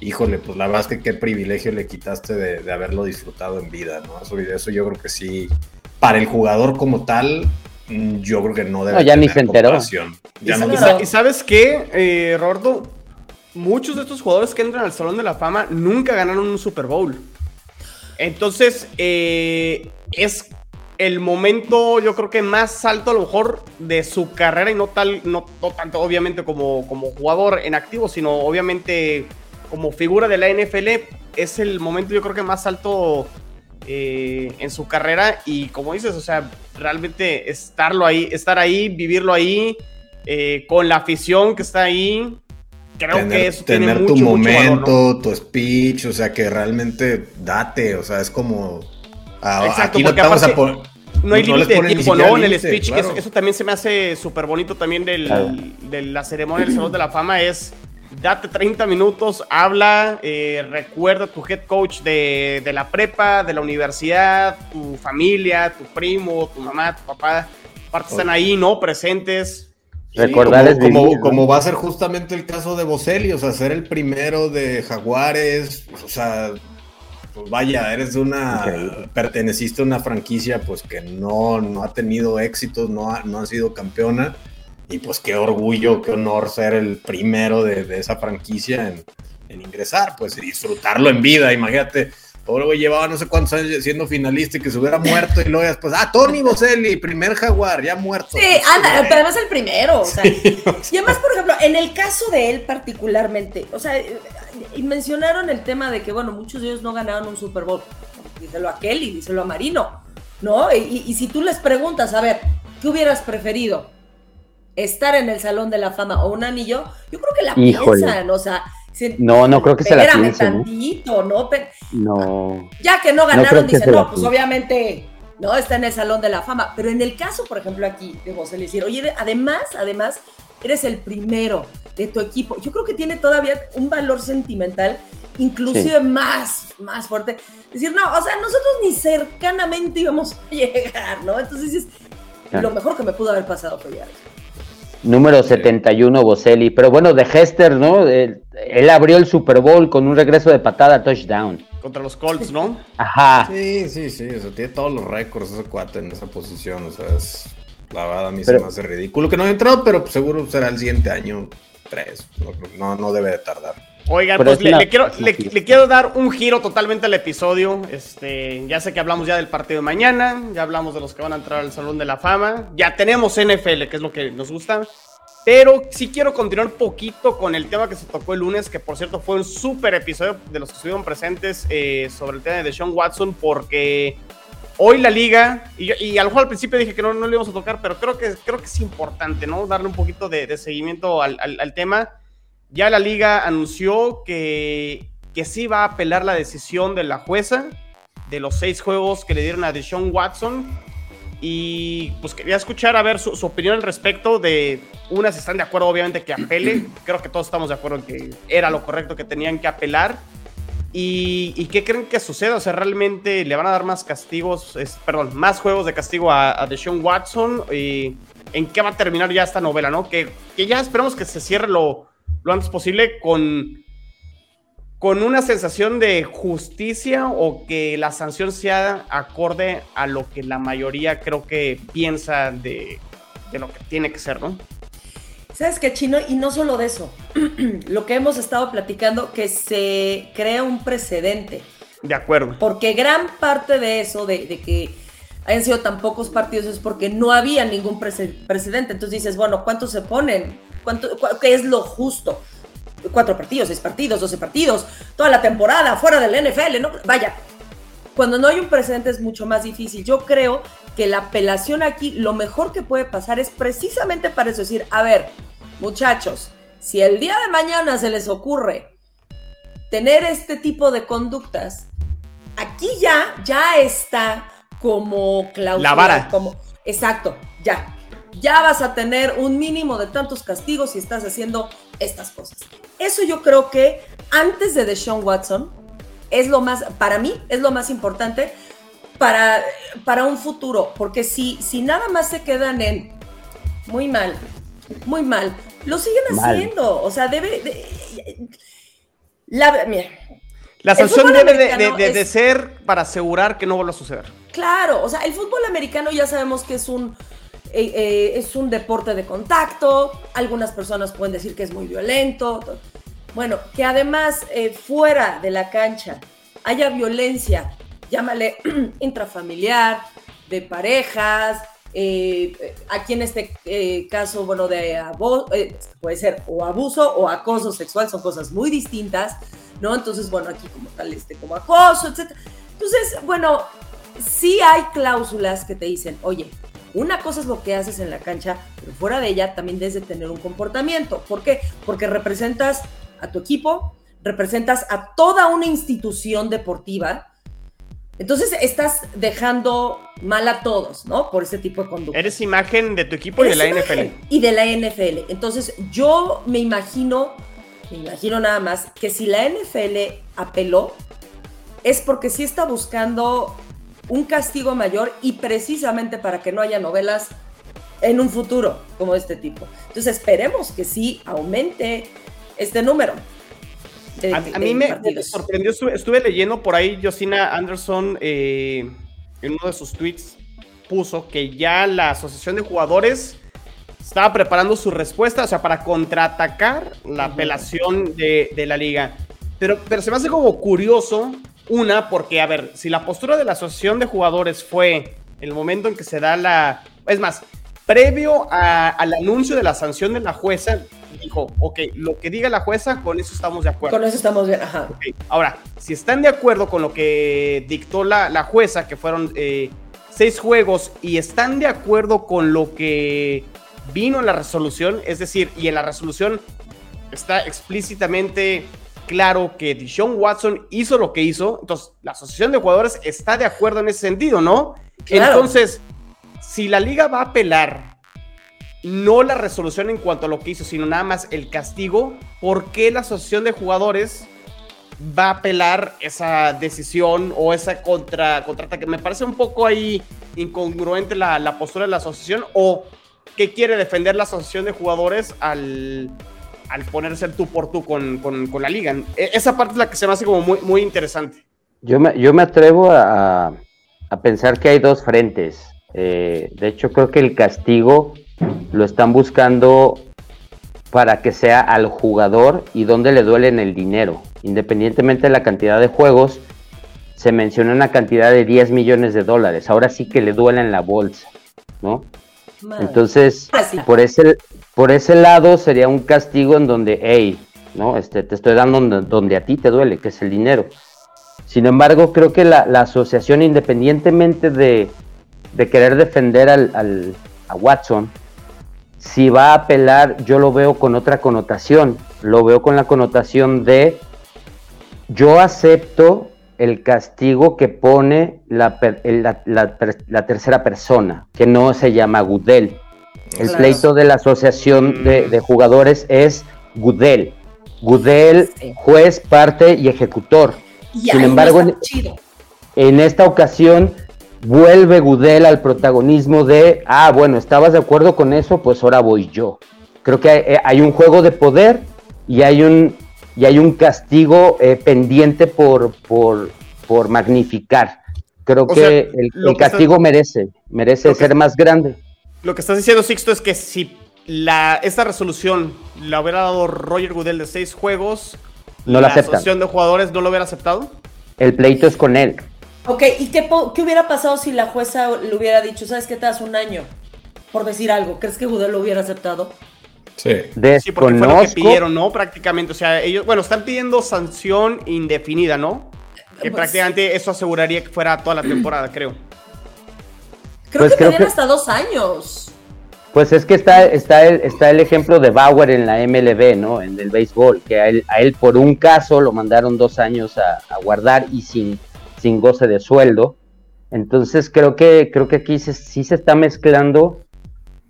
híjole, pues la verdad es que qué privilegio le quitaste de, de haberlo disfrutado en vida, ¿no? Eso, eso yo creo que sí, para el jugador como tal, mm, yo creo que no debe No, ya ni tener se enteró. comparación. Ya y, no y sa- y sabes qué, eh, Roberto, muchos de estos jugadores que entran al Salón de la Fama nunca ganaron un Super Bowl. Entonces, eh, es el momento, yo creo que más alto a lo mejor de su carrera y no tal, no, no tanto obviamente como, como jugador en activo, sino obviamente como figura de la NFL. Es el momento, yo creo que más alto eh, en su carrera y como dices, o sea, realmente estarlo ahí, estar ahí, vivirlo ahí, eh, con la afición que está ahí, creo que tener, eso tiene tener mucho, tu mucho valor, momento, ¿no? tu speech, o sea, que realmente date, o sea, es como Exacto, porque aparte, no hay límite de tiempo, ¿no? En el speech, eso, también se me hace súper bonito también del, de la ceremonia del Salón de la Fama, es date 30 minutos, habla, eh, recuerda tu head coach de, de, la prepa, de la universidad, tu familia, tu primo, tu mamá, tu papá, aparte están ahí, ¿no? Presentes. Recordar como, como, va a ser justamente el caso de Boselli, o sea, ser el primero de Jaguares, o sea, pues vaya, eres de una, perteneciste a una franquicia pues que no, no ha tenido éxitos, no ha, no ha sido campeona y pues qué orgullo, qué honor ser el primero de, esa franquicia en, ingresar, pues y disfrutarlo en vida, imagínate. Todo llevaba no sé cuántos años siendo finalista y que se hubiera muerto y luego después, ah, Tony Boselli, primer jaguar, ya muerto. Sí, anda, pero además el primero, o sea, y además, por ejemplo, en el caso de él particularmente, o sea, y mencionaron el tema de que, bueno, muchos de ellos no ganaron un Super Bowl, díselo a Kelly, díselo a Marino, ¿no? Y, y si tú les preguntas, a ver, ¿qué hubieras preferido? Estar en el Salón de la Fama o un anillo, yo creo que la piensan, o sea, no, no creo que se la piensen. Tantito, ¿no? no. Ya que no ganaron, dicen, no, pues obviamente no está en el Salón de la Fama. Pero en el caso, por ejemplo, aquí de José decir, oye, además, además, eres el primero de tu equipo. Yo creo que tiene todavía un valor sentimental, inclusive más, más fuerte. Decir, no, o sea, nosotros ni cercanamente íbamos a llegar, ¿no? Entonces es lo mejor que me pudo haber pasado fue ya Número 71, Boselli. Pero bueno, de Hester, ¿no? Él, abrió el Super Bowl con un regreso de patada touchdown. Contra los Colts, ¿no? Ajá. Sí, sí, sí. O sea, tiene todos los récords ese cuate en esa posición. O sea, es. La verdad a mí se me hace ridículo que no haya entrado, pero seguro será el siguiente año. Tres. No, no debe de tardar. Oigan, pues le, quiero, le, quiero, dar un giro totalmente al episodio. Este, ya sé que hablamos ya del partido de mañana, ya hablamos de los que van a entrar al Salón de la Fama, ya tenemos NFL, que es lo que nos gusta. Pero sí quiero continuar un poquito con el tema que se tocó el lunes, que por cierto fue un súper episodio de los que estuvieron presentes eh, sobre el tema de Sean Watson, porque hoy la liga, y, a lo mejor al principio dije que no, no le íbamos a tocar, pero creo que, creo que es importante, ¿no? Darle un poquito de, seguimiento al, al tema ya la liga anunció que, que sí va a apelar la decisión de la jueza de los seis juegos que le dieron a Deshaun Watson. Y pues quería escuchar a ver su, opinión al respecto de unas están de acuerdo obviamente que apele. Creo que todos estamos de acuerdo en que era lo correcto que tenían que apelar. ¿Y, qué creen que suceda? O sea, ¿realmente le van a dar más castigos, perdón, más juegos de castigo a, a Deshaun Watson? ¿Y ¿En qué va a terminar ya esta novela, no? Que, que ya esperemos que se cierre lo, lo antes posible con, con una sensación de justicia o que la sanción sea acorde a lo que la mayoría creo que piensa de, lo que tiene que ser, ¿no? ¿Sabes qué, Chino? Y no solo de eso, lo que hemos estado platicando, que se crea un precedente. De acuerdo. Porque gran parte de eso, de, que hayan sido tan pocos partidos, es porque no había ningún precedente. Entonces dices, bueno, ¿cuántos se ponen? ¿Cuánto, ¿Qué es lo justo? Cuatro partidos, seis partidos, doce partidos, toda la temporada, fuera del NFL, ¿no? Vaya, cuando no hay un precedente es mucho más difícil. Yo creo que la apelación aquí, lo mejor que puede pasar es precisamente para eso, decir, a ver, muchachos, si el día de mañana se les ocurre tener este tipo de conductas, aquí ya, ya está como cláusula. La vara. Como, exacto, ya ya vas a tener un mínimo de tantos castigos si estás haciendo estas cosas. Eso yo creo que antes de Deshaun Watson es lo más, para mí, es lo más importante para, para un futuro, porque si, si nada más se quedan en muy mal, muy mal, lo siguen haciendo, o sea, debe... la, mira, la sanción debe de, de, ser para asegurar que no vuelva a suceder. Claro, o sea, el fútbol americano ya sabemos que es un eh, eh, es un deporte de contacto, algunas personas pueden decir que es muy violento. Bueno, que además eh, fuera de la cancha haya violencia, llámale intrafamiliar, de parejas, aquí en este caso, bueno, de puede ser o abuso o acoso sexual, son cosas muy distintas, ¿no? Entonces, bueno, aquí como tal, este, como acoso, etc. Entonces, bueno, sí hay cláusulas que te dicen, oye, una cosa es lo que haces en la cancha, pero fuera de ella también debes de tener un comportamiento. ¿Por qué? Porque representas a tu equipo, representas a toda una institución deportiva. Entonces estás dejando mal a todos, ¿no? Por ese tipo de conducta. Eres imagen de tu equipo y de la NFL. Y de la NFL. Entonces yo me imagino, me imagino nada más, que si la NFL apeló, es porque sí está buscando un castigo mayor y precisamente para que no haya novelas en un futuro como este tipo. Entonces esperemos que sí aumente este número. a, mí me, sorprendió, estuve, leyendo por ahí, Josina Anderson eh, en uno de sus tweets puso que ya la asociación de jugadores estaba preparando su respuesta, o sea, para contraatacar la apelación de, de la liga. Pero, pero se me hace como curioso una, porque, a ver, si la postura de la asociación de jugadores fue el momento en que se da la... Es más, previo al anuncio de la sanción de la jueza, dijo, ok, lo que diga la jueza, con eso estamos de acuerdo. Con eso estamos bien, ajá. Ahora, si están de acuerdo con lo que dictó la, la jueza, que fueron eh, seis juegos, y están de acuerdo con lo que vino en la resolución, es decir, y en la resolución está explícitamente claro que Dishon Watson hizo lo que hizo, entonces la asociación de jugadores está de acuerdo en ese sentido, ¿no? Entonces, si la liga va a apelar no la resolución en cuanto a lo que hizo, sino nada más el castigo, ¿por qué la asociación de jugadores va a apelar esa decisión o esa contra, que Me parece un poco ahí incongruente la, la postura de la asociación o qué quiere defender la asociación de jugadores al al ponerse el tú por tú con, la liga. E, esa parte es la que se me hace como muy, muy interesante. Yo me, yo me atrevo a, pensar que hay dos frentes. Eh, de hecho, creo que el castigo lo están buscando para que sea al jugador y donde le duele en el dinero. Independientemente de la cantidad de juegos, se menciona una cantidad de 10 millones de dólares. Ahora sí que le duele en la bolsa, ¿no? Entonces, por ese, por ese lado sería un castigo en donde, hey, ¿no? Este, te estoy dando donde, a ti te duele, que es el dinero. Sin embargo, creo que la, asociación, independientemente de, querer defender al, a Watson, si va a apelar, yo lo veo con otra connotación. Lo veo con la connotación de yo acepto el castigo que pone la, la, tercera persona, que no se llama Gudel. El pleito de la asociación de, jugadores es Gudel. Gudel, juez, parte y ejecutor. Sin embargo, en, esta ocasión vuelve Gudel al protagonismo de, ah, bueno, ¿estabas de acuerdo con eso? Pues ahora voy yo. Creo que hay un juego de poder y hay un y hay un castigo eh, pendiente por, por, por, magnificar. Creo que el, castigo merece, merece ser más grande. Lo que estás diciendo, Sixto, es que si la, esta resolución la hubiera dado Roger Goodell de seis juegos, no la, asociación de jugadores no lo hubiera aceptado. El pleito es con él. Ok, ¿y qué, qué hubiera pasado si la jueza le hubiera dicho, sabes qué te das un año? Por decir algo, ¿crees que Goodell lo hubiera aceptado? Sí. sí, porque fue lo que pidieron, ¿no? Prácticamente, o sea, ellos, bueno, están pidiendo sanción indefinida, ¿no? Que pues prácticamente eso aseguraría que fuera toda la temporada, creo. Creo pues que pedían hasta dos años. Pues es que está, está, el, está el ejemplo de Bauer en la MLB, ¿no? En el béisbol, que a él, a él por un caso lo mandaron dos años a, guardar y sin, sin goce de sueldo. Entonces creo que, creo que aquí sí se está mezclando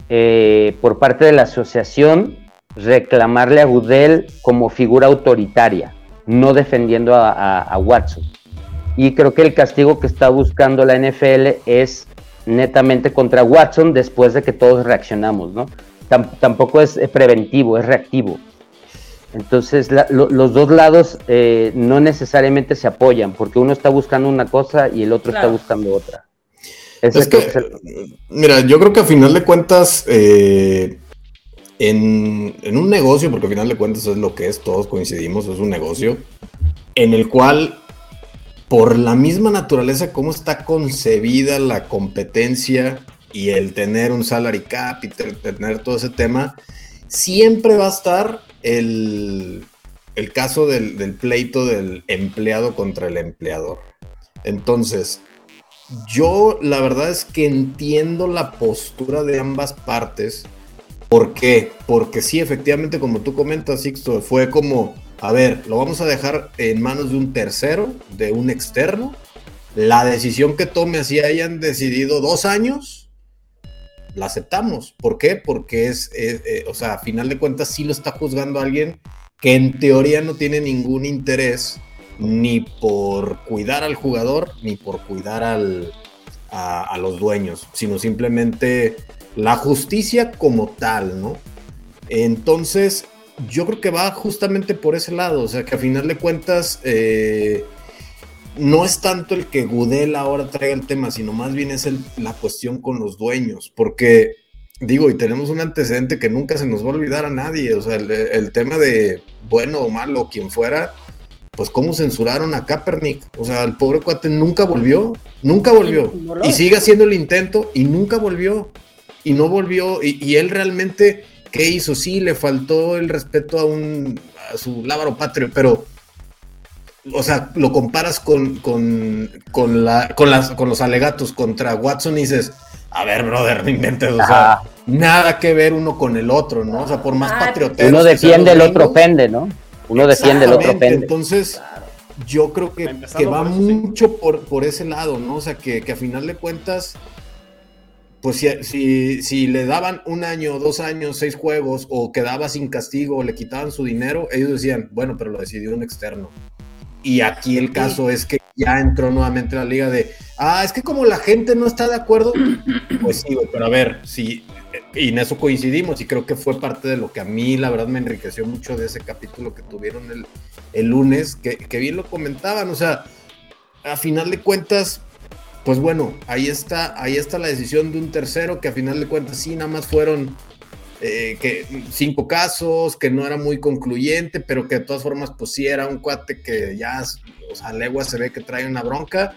eh, por parte de la asociación reclamarle a Goodell como figura autoritaria, no defendiendo a, Watson. Y creo que el castigo que está buscando la NFL es netamente contra Watson después de que todos reaccionamos, ¿no? tampoco es preventivo, es reactivo. Entonces los dos lados eh, no necesariamente se apoyan, porque uno está buscando una cosa y el otro está buscando otra. Es, que, mira, yo creo que a final de cuentas, eh, en, un negocio, porque a final de cuentas es lo que es, todos coincidimos, es un negocio, en el cual, por la misma naturaleza, cómo está concebida la competencia y el tener un salary cap y tener todo ese tema, siempre va a estar el, caso del pleito del empleado contra el empleador. Entonces, yo la verdad es que entiendo la postura de ambas partes. ¿Por qué? Porque sí, efectivamente, como tú comentas, Sixto, fue como, a ver, lo vamos a dejar en manos de un tercero, de un externo, la decisión que tome, así hayan decidido dos años, la aceptamos. ¿Por qué? Porque es, eh, o sea, a final de cuentas sí lo está juzgando alguien que en teoría no tiene ningún interés ni por cuidar al jugador, ni por cuidar al, a, los dueños, sino simplemente la justicia como tal, ¿no? Entonces, yo creo que va justamente por ese lado, o sea, que a final de cuentas eh, no es tanto el que Gudel ahora traiga el tema, sino más bien es la cuestión con los dueños, porque digo, y tenemos un antecedente que nunca se nos va a olvidar a nadie, o sea, el, tema de bueno o malo, quien fuera, pues cómo censuraron a Kaepernick, o sea, el pobre cuate nunca volvió, nunca volvió, y sigue haciendo el intento y nunca volvió, y no volvió, y, él realmente, ¿qué hizo? Sí, le faltó el respeto a un, a su lábaro patrio, pero o sea, lo comparas con, con, con, la, con, las, con los alegatos contra Watson y dices, a ver, brother, no inventes, o sea, nada que ver uno con el otro, ¿no? O sea, por más patriotero. Uno defiende, el otro ofende, ¿no? Uno defiende, el otro. Entonces, yo creo que, que va mucho por, por ese lado, ¿no? O sea, que, que a final de cuentas, pues si, si, si, le daban un año, dos años, seis juegos, o quedaba sin castigo, o le quitaban su dinero, ellos decían, bueno, pero lo decidió un externo. Y aquí el caso es que ya entró nuevamente la liga de, ah, es que como la gente no está de acuerdo, pues sí, pero a ver, sí, y en eso coincidimos y creo que fue parte de lo que a mí la verdad me enriqueció mucho de ese capítulo que tuvieron el, el lunes, que, que bien lo comentaban, o sea, a final de cuentas, pues bueno, ahí está, ahí está la decisión de un tercero que a final de cuentas sí, nada más fueron eh, que cinco casos, que no era muy concluyente, pero que de todas formas, pues sí era un cuate que ya, o sea, legua se ve que trae una bronca,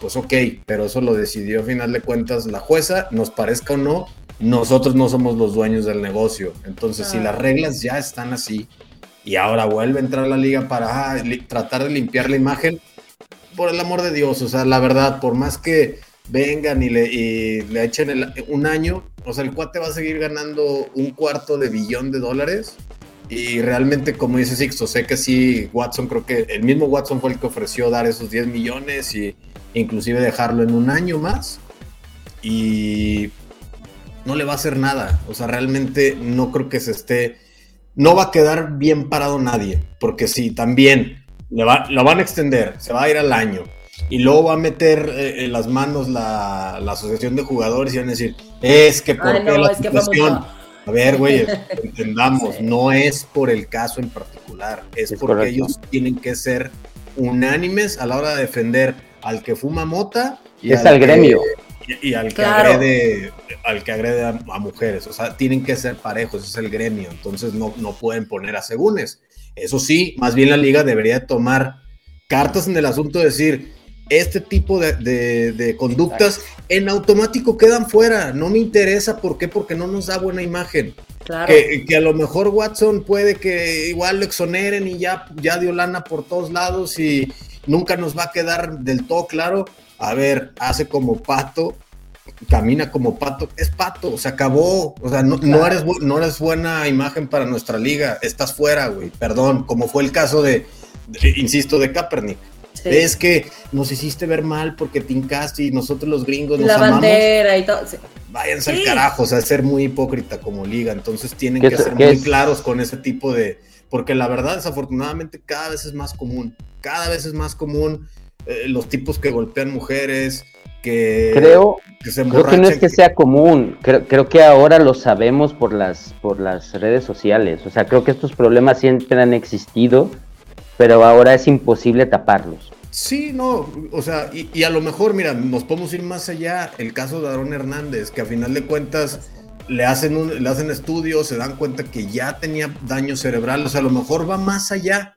pues ok, pero eso lo decidió a final de cuentas la jueza, nos parezca o no, nosotros no somos los dueños del negocio. Entonces, si las reglas ya están así y ahora vuelve a entrar a la liga para ah, tratar de limpiar la imagen, por el amor de Dios, o sea, la verdad, por más que vengan y le, le echen un año, o sea, el cuate va a seguir ganando un cuarto de billón de dólares. Y realmente, como dice Sixto, sé que sí, Watson, creo que el mismo Watson fue el que ofreció dar esos 10 millones y inclusive dejarlo en un año más. Y no le va a hacer nada. O sea, realmente no creo que se esté... No va a quedar bien parado nadie, porque si también le va, lo van a extender, se va a ir al año y luego va a meter eh, en las manos la, asociación de jugadores y van a decir, es que por qué la situación. A ver, güey, entendamos, no es por el caso en particular, es, porque ellos tienen que ser unánimes a la hora de defender al que fuma mota y es al, gremio. Y, al que agrede, al que agrede a, mujeres. O sea, tienen que ser parejos, es el gremio. Entonces no, no pueden poner a segúnes. Eso sí, más bien la liga debería tomar cartas en el asunto de decir, este tipo de, conductas en automático quedan fuera. No me interesa, ¿por qué? Porque no nos da buena imagen. Que, a lo mejor Watson puede que igual lo exoneren y ya, ya dio lana por todos lados y nunca nos va a quedar del todo claro. A ver, hace como pato, camina como pato, es pato, se acabó. O sea, no, eres, no eres buena imagen para nuestra liga, estás fuera, güey, perdón, como fue el caso de, de insisto, de Kaepernick. Es que nos hiciste ver mal porque te hincaste y nosotros los gringos nos La bandera y todo. Váyanse al carajo, o sea, ser muy hipócrita como liga. Entonces tienen que ser muy claros con ese tipo de. Porque la verdad, desafortunadamente, cada vez es más común. Cada vez es más común eh, los tipos que golpean mujeres, que, creo que, se creo que no es que, sea común, creo, creo, que ahora lo sabemos por las, por las redes sociales, o sea, creo que estos problemas siempre han existido, pero ahora es imposible taparlos. Sí, no, o sea, y, a lo mejor, mira, nos podemos ir más allá. El caso de Aaron Hernández, que a final de cuentas le hacen, un, le hacen estudios, se dan cuenta que ya tenía daño cerebral, o sea, a lo mejor va más allá.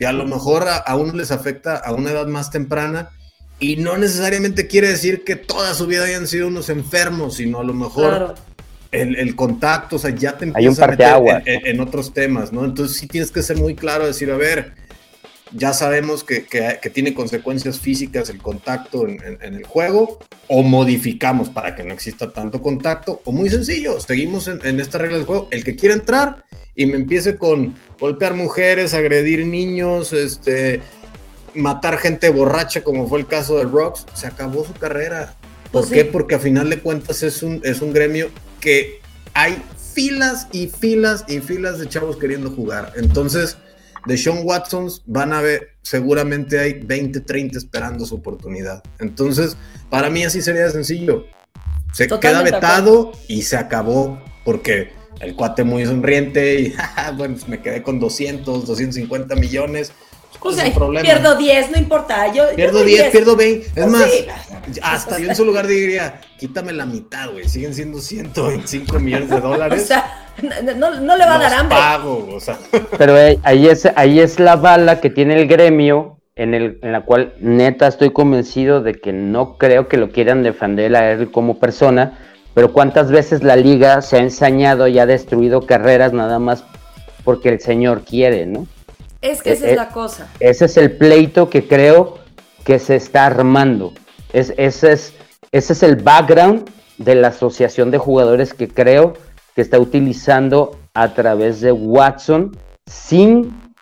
Y a lo mejor a, uno les afecta a una edad más temprana. Y no necesariamente quiere decir que toda su vida hayan sido unos enfermos, sino a lo mejor el, contacto, o sea, ya te empieza a meter en, en, otros temas, ¿no? Entonces sí tienes que ser muy claro, decir, a ver, ya sabemos que, tiene consecuencias físicas el contacto en, el juego, o modificamos para que no exista tanto contacto, o muy sencillo, seguimos en, esta regla del juego, el que quiera entrar y me empiece con golpear mujeres, agredir niños, este, matar gente borracha, como fue el caso del Rocks, se acabó su carrera. ¿Por Pues qué? sí. Porque a final de cuentas es un, es un gremio que hay filas y filas y filas de chavos queriendo jugar. Entonces, de Sean Watsons van a ver, seguramente hay 20, 30 esperando su oportunidad. Entonces, para mí así sería de sencillo. Se Totalmente queda de vetado y se acabó porque el cuate muy sonriente y bueno, pues me quedé con 200, 250 millones. ¿Cuál O es sea, el problema? pierdo 10, no importa. Yo, yo Pierdo doy 10, pierdo 20. Es Pues más, sí. hasta yo en su lugar diría, quítame la mitad, güey. Siguen siendo 125 millones de O dólares. sea, no, no- no le va a dar hambre. pago, o sea. Pero eh, ahí es, ahí es la bala que tiene el gremio, en, el, en la cual neta estoy convencido de que no creo que lo quieran defender a él como persona, pero cuántas veces la liga se ha ensañado y ha destruido carreras nada más porque el señor quiere, ¿no? Es que esa Eh, es eh, la cosa. Ese es el pleito que creo que se está armando. Es, ese, es, ese es el background de la asociación de jugadores que creo que está utilizando a través de Watson sin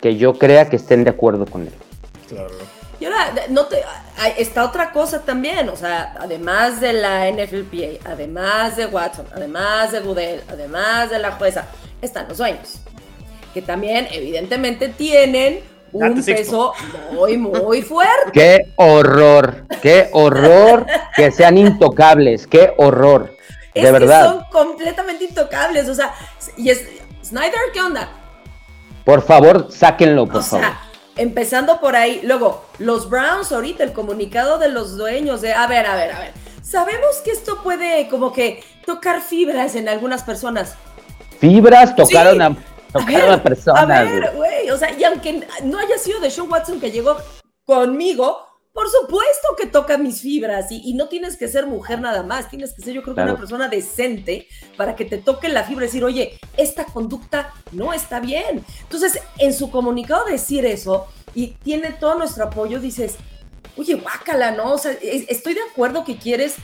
que yo crea que estén de acuerdo con él. Claro. Y ahora, no te, hay- está otra cosa también, o sea, además de la NFLPA, además de Watson, además de Goodell, además de la jueza, están los dueños, que también evidentemente tienen un peso muy, muy fuerte. ¡Qué horror! ¡Qué horror que sean intocables! ¡Qué horror! Es De que verdad. son completamente intocables, o sea, y es, Snyder, ¿qué onda? Por favor, sáquenlo, por O favor. Empezando por ahí. Luego, los Browns ahorita, el comunicado de los dueños de, a ver, a ver, a ver. Sabemos que esto puede como que tocar fibras en algunas personas. Fibras tocaron Sí. a, tocaron a, personas. A ver, güey, o sea, y aunque no haya sido de Sean Watson que llegó conmigo, por supuesto que toca mis fibras y, y no tienes que ser mujer nada más, tienes que ser yo creo que Claro. una persona decente para que te toque la fibra y decir, oye, esta conducta no está bien. Entonces, en su comunicado decir eso y tiene todo nuestro apoyo, dices, oye, guácala, ¿no? O sea, es- estoy de acuerdo que quieres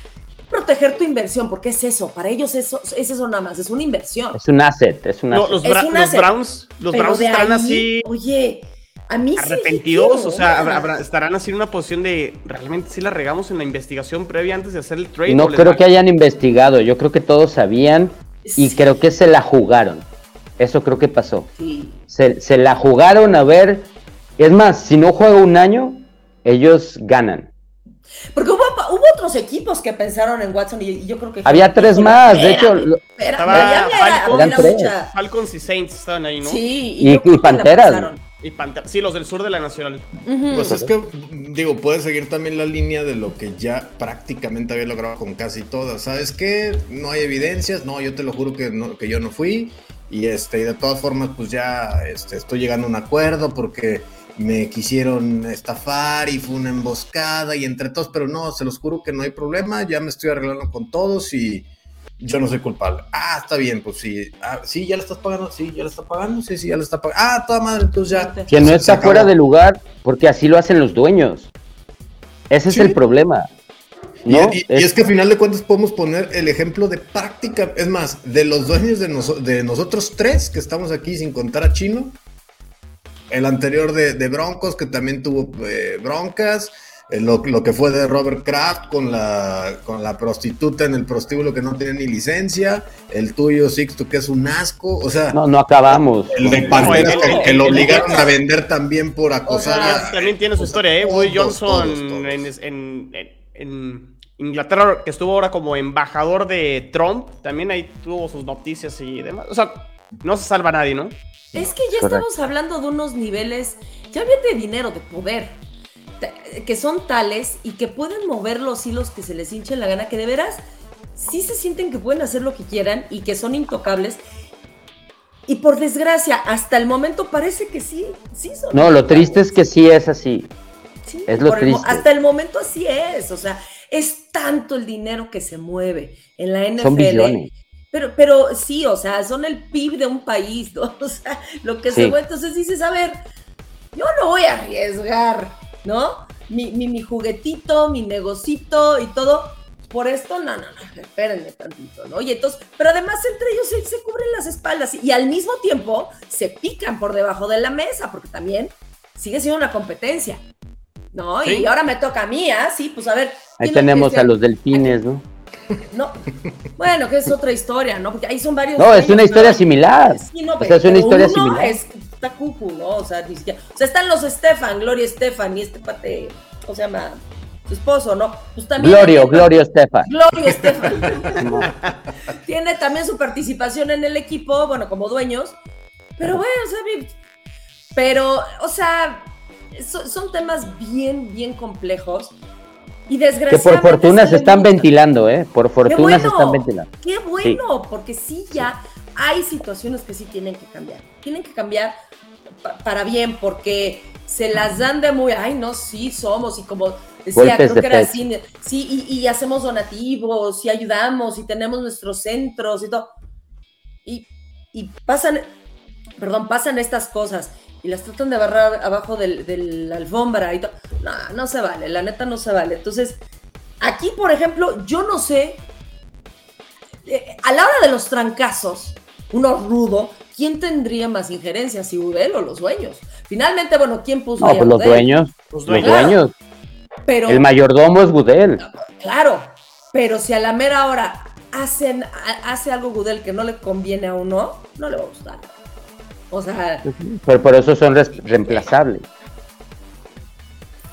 proteger tu inversión, porque es eso, para ellos eso, es eso nada más, es una inversión. Es un asset, es un No, asset. los, Es Bra- un los asset. Browns, los Pero Browns ahí, así Oye, a mí sí. arrepentidos, o sea, onda. habrá- habrá- estarán así en una posición de realmente sí la regamos en la investigación previa antes de hacer el trade. No creo va- que hayan investigado, yo creo que todos sabían y creo que se la jugaron. Eso creo que pasó. Sí. Se, se la jugaron a ver. Es más, si no juega un año, ellos ganan. Porque hubo, hubo otros equipos que pensaron en Watson y, y yo creo que. Había tres más, de hecho, Estaba era- Falcons, era tres. mucha- Falcons y Saints estaban ahí, ¿no? Sí, Y- Panteras. Y Panther- sí, los del sur de la Nacional. Ujú. Pues es que, digo, puede seguir también la línea de lo que ya prácticamente había logrado con casi todas. ¿Sabes qué? No hay evidencias, no, yo te lo juro que, no, que yo no fui. Y este, y de todas formas, pues ya este, estoy llegando a un acuerdo porque me quisieron estafar y fue una emboscada y entre todos, pero no, se los juro que no hay problema, ya me estoy arreglando con todos y yo no soy culpable. Ah, está bien, pues sí. Ah, sí, ya le estás pagando, sí, ya le está pagando, sí, sí, ya le está pagando. Ah, toda madre, entonces ya. que no se- está se fuera de lugar, porque así lo hacen los dueños. Ese es Sí. el problema. Y- ¿no? Y, y Es- es que a final de cuentas podemos poner el ejemplo de práctica, es más, de los dueños de, noso- de nosotros tres que estamos aquí sin contar a Chino, el anterior de, de Broncos que también tuvo eh, broncas, lo, lo que fue de Robert Kraft con la, con la prostituta en el prostíbulo que no tiene ni licencia, el tuyo Sixto que es un asco, o sea, no, no acabamos. el de Panteras que, lo obligaron a vender también por acosar sea, a- También tiene su historia, ¿eh? Todos, Johnson todos, todos. En, en- en- en Inglaterra, que estuvo ahora como embajador de Trump, también ahí tuvo sus noticias y demás. O sea, no se salva nadie, ¿no? Es que ya Correcto. estamos hablando de unos niveles, ya bien de dinero, de poder, que son tales y que pueden mover los hilos que se les hinche la gana, que de veras sí se sienten que pueden hacer lo que quieran y que son intocables. Y por desgracia, hasta el momento parece que sí, sí son. No, lo triste es que sí es así. Sí, Es lo el triste. hasta el momento así es, o sea, es tanto el dinero que se mueve en la NFL. Son billones. Pero, pero sí, o sea, son el PIB de un país, ¿no? O sea, lo que se mueve. Entonces dices, a ver, yo no voy a arriesgar, ¿no? Mi, mi, mi juguetito, mi negocito y todo. Por esto, no, no, no, espérenme tantito, ¿no? Y entonces, pero además entre ellos se, se cubren las espaldas y, al mismo tiempo se pican por debajo de la mesa, porque también sigue siendo una competencia. No, ¿Sí? y ahora me toca a mí, ¿ah? Sí, pues a ver. Ahí ¿quién tenemos a los delfines, ¿no? No, bueno, que es otra historia, ¿no? Porque ahí son varios. No, es una historia similar. Sí, no, O pero, sea, es una historia uno similar. Es, está cucu, ¿no? O sea, ni siquiera. O sea, están los Estefan, Gloria Estefan y este pate, ¿cómo se llama? Su esposo, ¿no? Pues también. Glorio, Glorio Estefan. Gloria Estefan. Tiene también su participación en el equipo, bueno, como dueños. Pero bueno, o sea, pero, o sea, so- son temas bien, bien complejos. Y Que desgraciadamente. por fortuna se están ventilando, ¿eh? Por ¡Qué fortuna se están ventilando. Qué bueno, porque sí ya hay situaciones que sí tienen que cambiar. Tienen que cambiar pa- para bien, porque se las dan de muy, ay, no, sí somos, y como decía, Golpes creo de que era así, sí, y, y hacemos donativos, y ayudamos, y tenemos nuestros centros y todo. Y, y pasan, perdón, pasan estas cosas y las tratan de barrar abajo del- de la alfombra y todo. No, no se vale, la neta no se vale. Entonces, aquí, por ejemplo, yo no sé, eh, a la hora de los trancazos, uno rudo, ¿quién tendría más injerencia, si Udel o los dueños? Finalmente, bueno, ¿quién puso No, ahí a pues los dueños. Los Los dueños. Pero, El mayordomo es Gudel. claro, pero si a la mera hora hacen, ha- hace algo Gudel que no le conviene a uno, no le va a gustar. O sea, Pero por eso son reemplazables.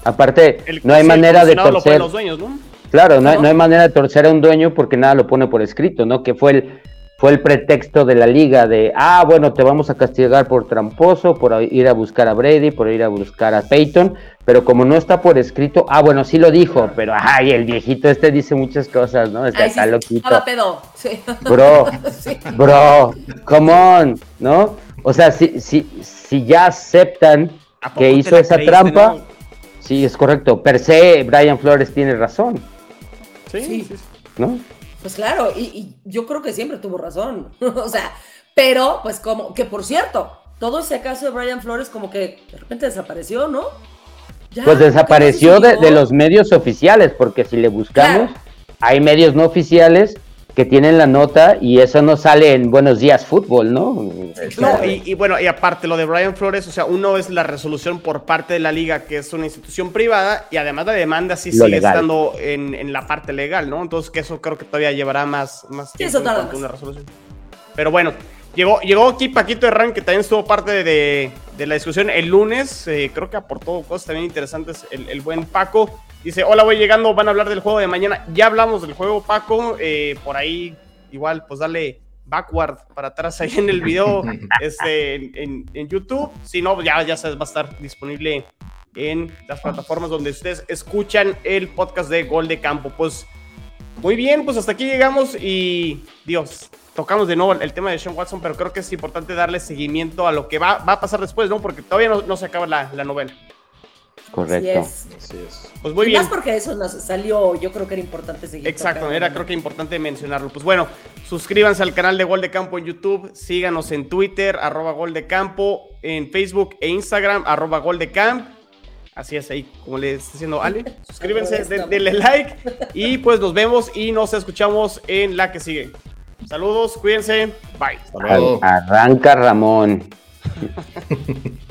Aparte, El- no hay sí, manera de comisionado lo torcer. los dueños, ¿no? Claro, no hay, ¿No? no hay manera de torcer a un dueño porque nada lo pone por escrito, ¿no? Que fue el, fue el pretexto de la liga de, ah, bueno, te vamos a castigar por tramposo, por ir a buscar a Brady, por ir a buscar a Peyton, pero como no está por escrito, ah, bueno, sí lo dijo, pero, ay, el viejito este dice muchas cosas, ¿no? Está, ahí sí loquito. pedo. Sí. Bro, Sí. bro, come on, ¿no? O sea, si, si, si ya aceptan ¿A poco que hizo esa creíste, trampa, no? sí, es correcto. Per se, Brian Flores tiene razón, Sí, Sí. sí, sí. ¿no? Pues claro, y, y yo creo que siempre tuvo razón. o sea, pero pues como, que por cierto, todo ese caso de Brian Flores como que de repente desapareció, ¿no? Ya, Pues ¿qué desapareció de, los medios oficiales, porque si le buscamos, Claro. hay medios no oficiales que tienen la nota y eso no sale en Buenos Días Fútbol, ¿no? No, y, y bueno, y aparte lo de Brian Flores, o sea, uno es la resolución por parte de la liga, que es una institución privada, y además la demanda sí Lo sigue legal. estando en, en la parte legal, ¿no? Entonces, que eso creo que todavía llevará más, más tiempo eso tarda una resolución. Pero bueno, llegó, llegó aquí Paquito Herrán, que también estuvo parte de, de la discusión el lunes, eh, creo que aportó cosas también interesantes el, el buen Paco. Dice, hola, voy llegando, van a hablar del juego de mañana. Ya hablamos del juego, Paco, eh, por ahí igual, pues dale backward para atrás ahí en el video este, en, en- en YouTube. Si no, ya, ya sabes, va a estar disponible en las plataformas donde ustedes escuchan el podcast de Gol de Campo. Pues muy bien, pues hasta aquí llegamos y Dios, tocamos de nuevo el tema de Sean Watson, pero creo que es importante darle seguimiento a lo que va, va a pasar después, ¿no? Porque todavía no, no se acaba la, la novela. Así Correcto. es. Así es. Pues muy y bien. más porque eso nos salió, yo creo que era importante seguir. Exacto, tocando, era creo que importante mencionarlo. Pues bueno, suscríbanse al canal de Gol de Campo en YouTube, síganos en Twitter, arroba Gol de Campo, en Facebook e Instagram, arroba Gol de Camp. Así es ahí, como le está diciendo Ale. Suscríbanse, de- denle like y pues nos vemos y nos escuchamos en la que sigue. Saludos, cuídense, bye. Arranca Ramón.